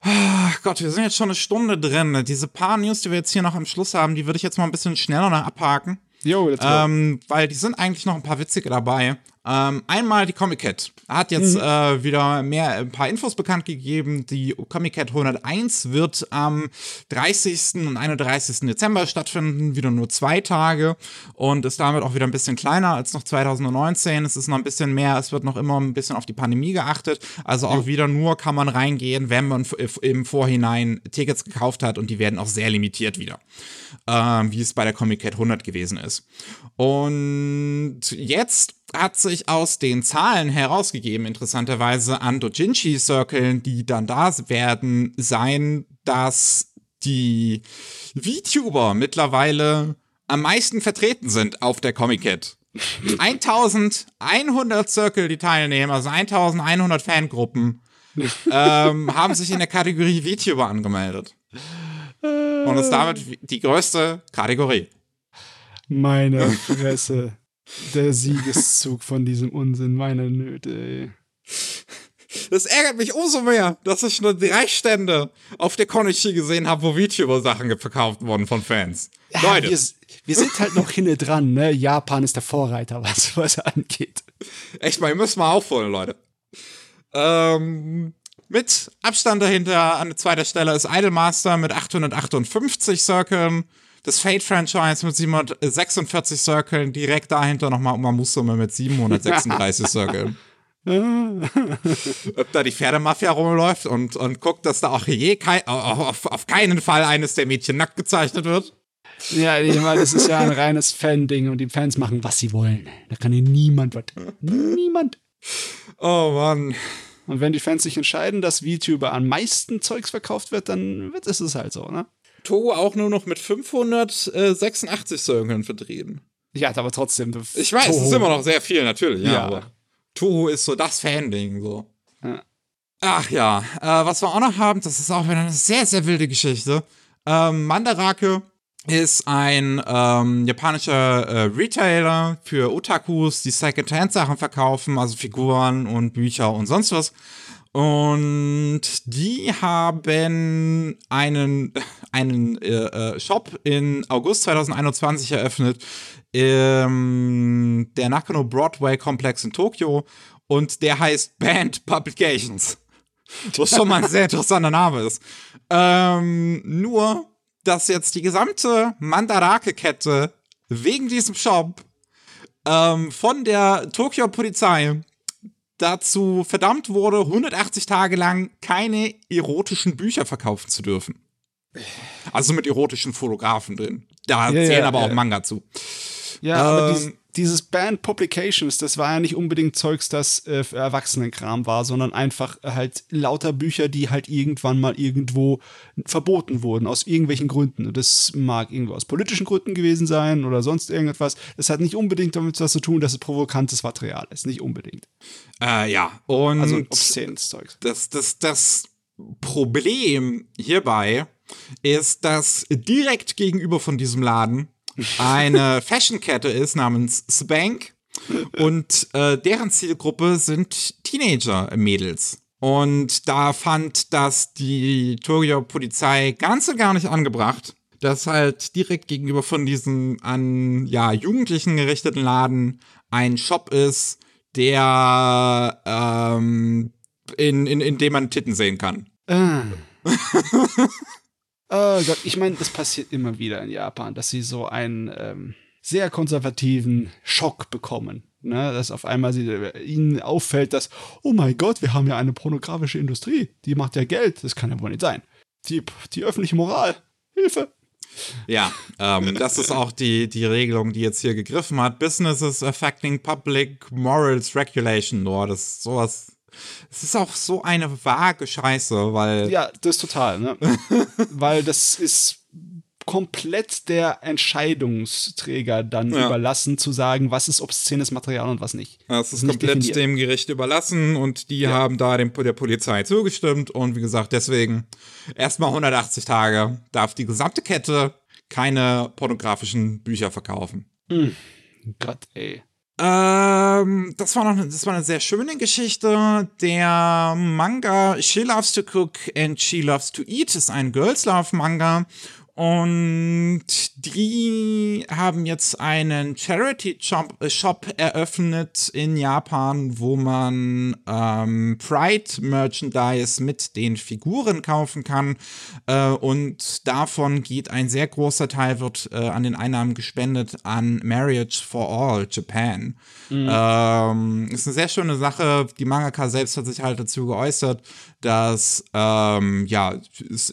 Ach Gott, wir sind jetzt schon eine Stunde drin. Diese paar News, die wir jetzt hier noch am Schluss haben, die würde ich jetzt mal ein bisschen schneller noch abhaken. Jo. Ähm, weil die sind eigentlich noch ein paar witzige dabei. Ähm, einmal die Comic Cat hat jetzt mhm. äh, wieder mehr ein paar Infos bekannt gegeben. Die Comic Cat 101 wird am 30. und 31. Dezember stattfinden, wieder nur zwei Tage und ist damit auch wieder ein bisschen kleiner als noch 2019. Es ist noch ein bisschen mehr, es wird noch immer ein bisschen auf die Pandemie geachtet. Also auch mhm. wieder nur kann man reingehen, wenn man im Vorhinein Tickets gekauft hat und die werden auch sehr limitiert wieder, äh, wie es bei der Comic Cat 100 gewesen ist. Und jetzt hat sich aus den Zahlen herausgegeben, interessanterweise an Dojinshi-Circles, die dann da werden, sein, dass die VTuber mittlerweile am meisten vertreten sind auf der Comic-Cat. 1100 Circle, die teilnehmen, also 1100 Fangruppen, ähm, haben sich in der Kategorie VTuber angemeldet. Und ist damit die größte Kategorie. Meine Fresse. Der Siegeszug von diesem Unsinn, meine Nöte, ey. Das ärgert mich umso mehr, dass ich nur drei Stände auf der Konichi gesehen habe, wo VTuber-Sachen verkauft wurden von Fans. Ja, Leute. Wir, wir, sind halt noch hinne dran, ne? Japan ist der Vorreiter, was was angeht. Echt mal, ihr müsst mal aufholen, Leute. Ähm, mit Abstand dahinter an zweiter Stelle ist Idolmaster mit 858 Circles das Fate-Franchise mit 746 Circles, direkt dahinter nochmal Uma Musume mit 736 Circles. Ob da die Pferdemafia rumläuft und, und guckt, dass da auch je kein, auf, auf keinen Fall eines der Mädchen nackt gezeichnet wird. Ja, ich meine, das ist ja ein reines Fan-Ding und die Fans machen, was sie wollen. Da kann ihnen niemand was. Niemand. Oh Mann. Und wenn die Fans sich entscheiden, dass VTuber am meisten Zeugs verkauft wird, dann wird, ist es halt so, ne? Togo auch nur noch mit 586 Circlen vertrieben. Ja, aber trotzdem. Ich weiß, Toho. es ist immer noch sehr viel, natürlich, ja. ja. Aber Toho ist so das Fan-Ding, so. Ja. Ach ja, äh, was wir auch noch haben, das ist auch wieder eine sehr, sehr wilde Geschichte. Ähm, Mandarake ist ein ähm, japanischer äh, Retailer für Otakus, die Second-Hand-Sachen verkaufen, also Figuren und Bücher und sonst was. Und die haben einen, einen äh, äh Shop in August 2021 eröffnet, ähm, der Nakano Broadway Komplex in Tokio. Und der heißt Band Publications. Was schon mal ein sehr interessanter Name ist. Ähm, nur, dass jetzt die gesamte Mandarake-Kette wegen diesem Shop ähm, von der Tokio-Polizei dazu verdammt wurde, 180 Tage lang keine erotischen Bücher verkaufen zu dürfen. Also mit erotischen Fotografen drin. Da ja, zählen ja, aber ja. auch Manga zu. Ja, ähm, aber dies, dieses Band Publications, das war ja nicht unbedingt Zeugs, das äh, für Erwachsenenkram war, sondern einfach halt lauter Bücher, die halt irgendwann mal irgendwo verboten wurden, aus irgendwelchen Gründen. Und das mag irgendwo aus politischen Gründen gewesen sein oder sonst irgendetwas. Das hat nicht unbedingt damit was zu tun, dass es provokantes Material ist. Nicht unbedingt. Äh, ja, und. Also obszänes Zeugs. Das, das, das Problem hierbei ist, dass direkt gegenüber von diesem Laden eine Fashionkette ist namens Spank und äh, deren Zielgruppe sind Teenager-Mädels. Und da fand das die Tokio Polizei ganz und gar nicht angebracht, dass halt direkt gegenüber von diesem an ja Jugendlichen gerichteten Laden ein Shop ist, der ähm, in, in, in dem man Titten sehen kann. Ah. Oh Gott, ich meine, das passiert immer wieder in Japan, dass sie so einen ähm, sehr konservativen Schock bekommen. Ne? Dass auf einmal sie, äh, ihnen auffällt, dass, oh mein Gott, wir haben ja eine pornografische Industrie, die macht ja Geld, das kann ja wohl nicht sein. Die, die öffentliche Moral, Hilfe. Ja, ähm, das ist auch die, die Regelung, die jetzt hier gegriffen hat. Businesses affecting public morals regulation. Nur das sowas es ist auch so eine vage Scheiße, weil. Ja, das ist total, ne? weil das ist komplett der Entscheidungsträger dann ja. überlassen, zu sagen, was ist obszönes Material und was nicht. Das ist, ist komplett dem Gericht überlassen und die ja. haben da dem, der Polizei zugestimmt und wie gesagt, deswegen erstmal 180 Tage darf die gesamte Kette keine pornografischen Bücher verkaufen. Mhm. Gott, ey. Ähm, das war noch das war eine sehr schöne Geschichte. Der Manga She Loves to Cook and She Loves to Eat ist ein Girls Love Manga Und die haben jetzt einen Charity-Shop Shop eröffnet in Japan, wo man ähm, Pride-Merchandise mit den Figuren kaufen kann. Äh, und davon geht ein sehr großer Teil, wird äh, an den Einnahmen gespendet an Marriage for All Japan. Mhm. Ähm, ist eine sehr schöne Sache. Die Mangaka selbst hat sich halt dazu geäußert, dass, ähm, ja,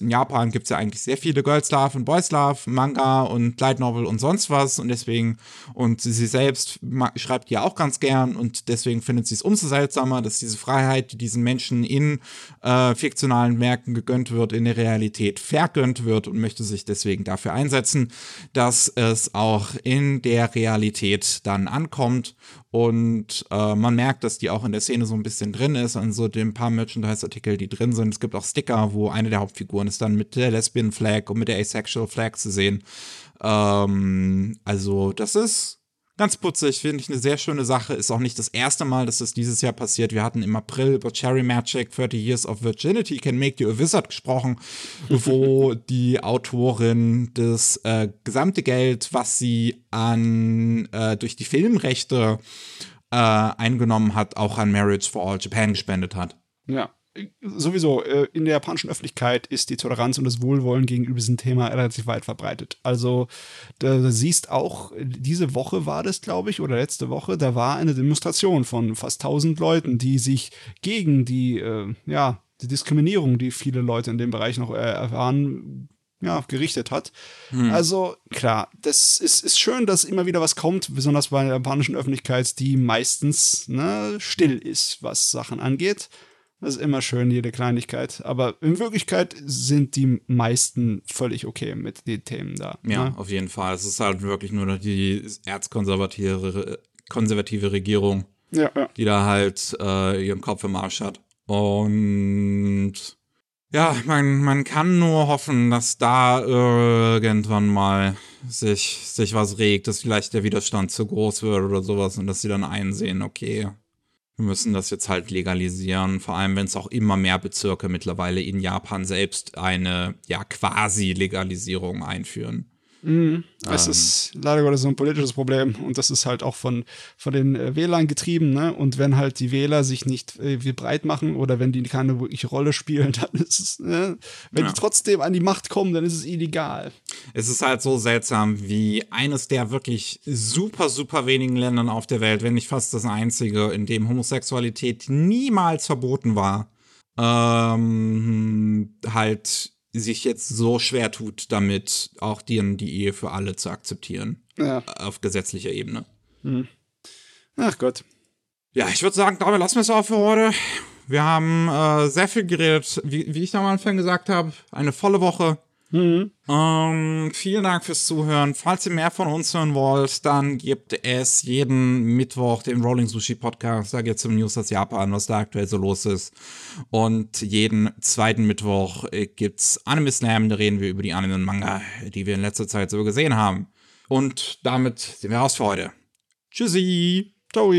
in Japan gibt es ja eigentlich sehr viele Girls Love und Boys Love, Manga und Light Novel und sonst was. Und deswegen, und sie selbst schreibt ja auch ganz gern. Und deswegen findet sie es umso seltsamer, dass diese Freiheit, die diesen Menschen in äh, fiktionalen Märkten gegönnt wird, in der Realität vergönnt wird und möchte sich deswegen dafür einsetzen, dass es auch in der Realität dann ankommt und äh, man merkt, dass die auch in der Szene so ein bisschen drin ist, an so den paar Merchandise-Artikel, die drin sind. Es gibt auch Sticker, wo eine der Hauptfiguren ist dann mit der Lesbian Flag und mit der Asexual Flag zu sehen. Ähm, also, das ist ganz putzig, finde ich eine sehr schöne Sache. Ist auch nicht das erste Mal, dass das dieses Jahr passiert. Wir hatten im April über Cherry Magic 30 Years of Virginity Can Make You a Wizard gesprochen, wo die Autorin das äh, gesamte Geld, was sie an äh, durch die Filmrechte äh, eingenommen hat, auch an Marriage for All Japan gespendet hat. Ja sowieso, äh, in der japanischen Öffentlichkeit ist die Toleranz und das Wohlwollen gegenüber diesem Thema relativ weit verbreitet. Also, da siehst auch, diese Woche war das, glaube ich, oder letzte Woche, da war eine Demonstration von fast 1000 Leuten, die sich gegen die, äh, ja, die Diskriminierung, die viele Leute in dem Bereich noch äh, erfahren, ja, gerichtet hat. Hm. Also klar, das ist, ist schön, dass immer wieder was kommt, besonders bei der japanischen Öffentlichkeit, die meistens ne, still ist, was Sachen angeht. Das ist immer schön, jede Kleinigkeit. Aber in Wirklichkeit sind die meisten völlig okay mit den Themen da. Ja, ne? auf jeden Fall. Es ist halt wirklich nur die erzkonservative konservative Regierung, ja, ja. die da halt äh, ihren Kopf im Arsch hat. Und ja, man, man kann nur hoffen, dass da irgendwann mal sich, sich was regt, dass vielleicht der Widerstand zu groß wird oder sowas und dass sie dann einsehen, okay, wir müssen das jetzt halt legalisieren, vor allem wenn es auch immer mehr Bezirke mittlerweile in Japan selbst eine ja quasi Legalisierung einführen. Mhm. Es ähm. ist leider Gottes so ein politisches Problem und das ist halt auch von, von den äh, Wählern getrieben. Ne? Und wenn halt die Wähler sich nicht äh, breit machen oder wenn die keine wirkliche Rolle spielen, dann ist es, ne? wenn ja. die trotzdem an die Macht kommen, dann ist es illegal. Es ist halt so seltsam, wie eines der wirklich super, super wenigen Ländern auf der Welt, wenn nicht fast das einzige, in dem Homosexualität niemals verboten war, ähm, halt sich jetzt so schwer tut, damit auch die, die Ehe für alle zu akzeptieren. Ja. Auf gesetzlicher Ebene. Hm. Ach Gott. Ja, ich würde sagen, damit lassen wir es auch für heute. Wir haben äh, sehr viel geredet, wie, wie ich am Anfang gesagt habe, eine volle Woche. Mhm. Ähm, vielen Dank fürs Zuhören. Falls ihr mehr von uns hören wollt, dann gibt es jeden Mittwoch den Rolling Sushi Podcast. Da geht es um News aus Japan, was da aktuell so los ist. Und jeden zweiten Mittwoch äh, gibt's Anime Slam. Da reden wir über die Anime und Manga, die wir in letzter Zeit so gesehen haben. Und damit sind wir aus für heute. Tschüssi. Ciao.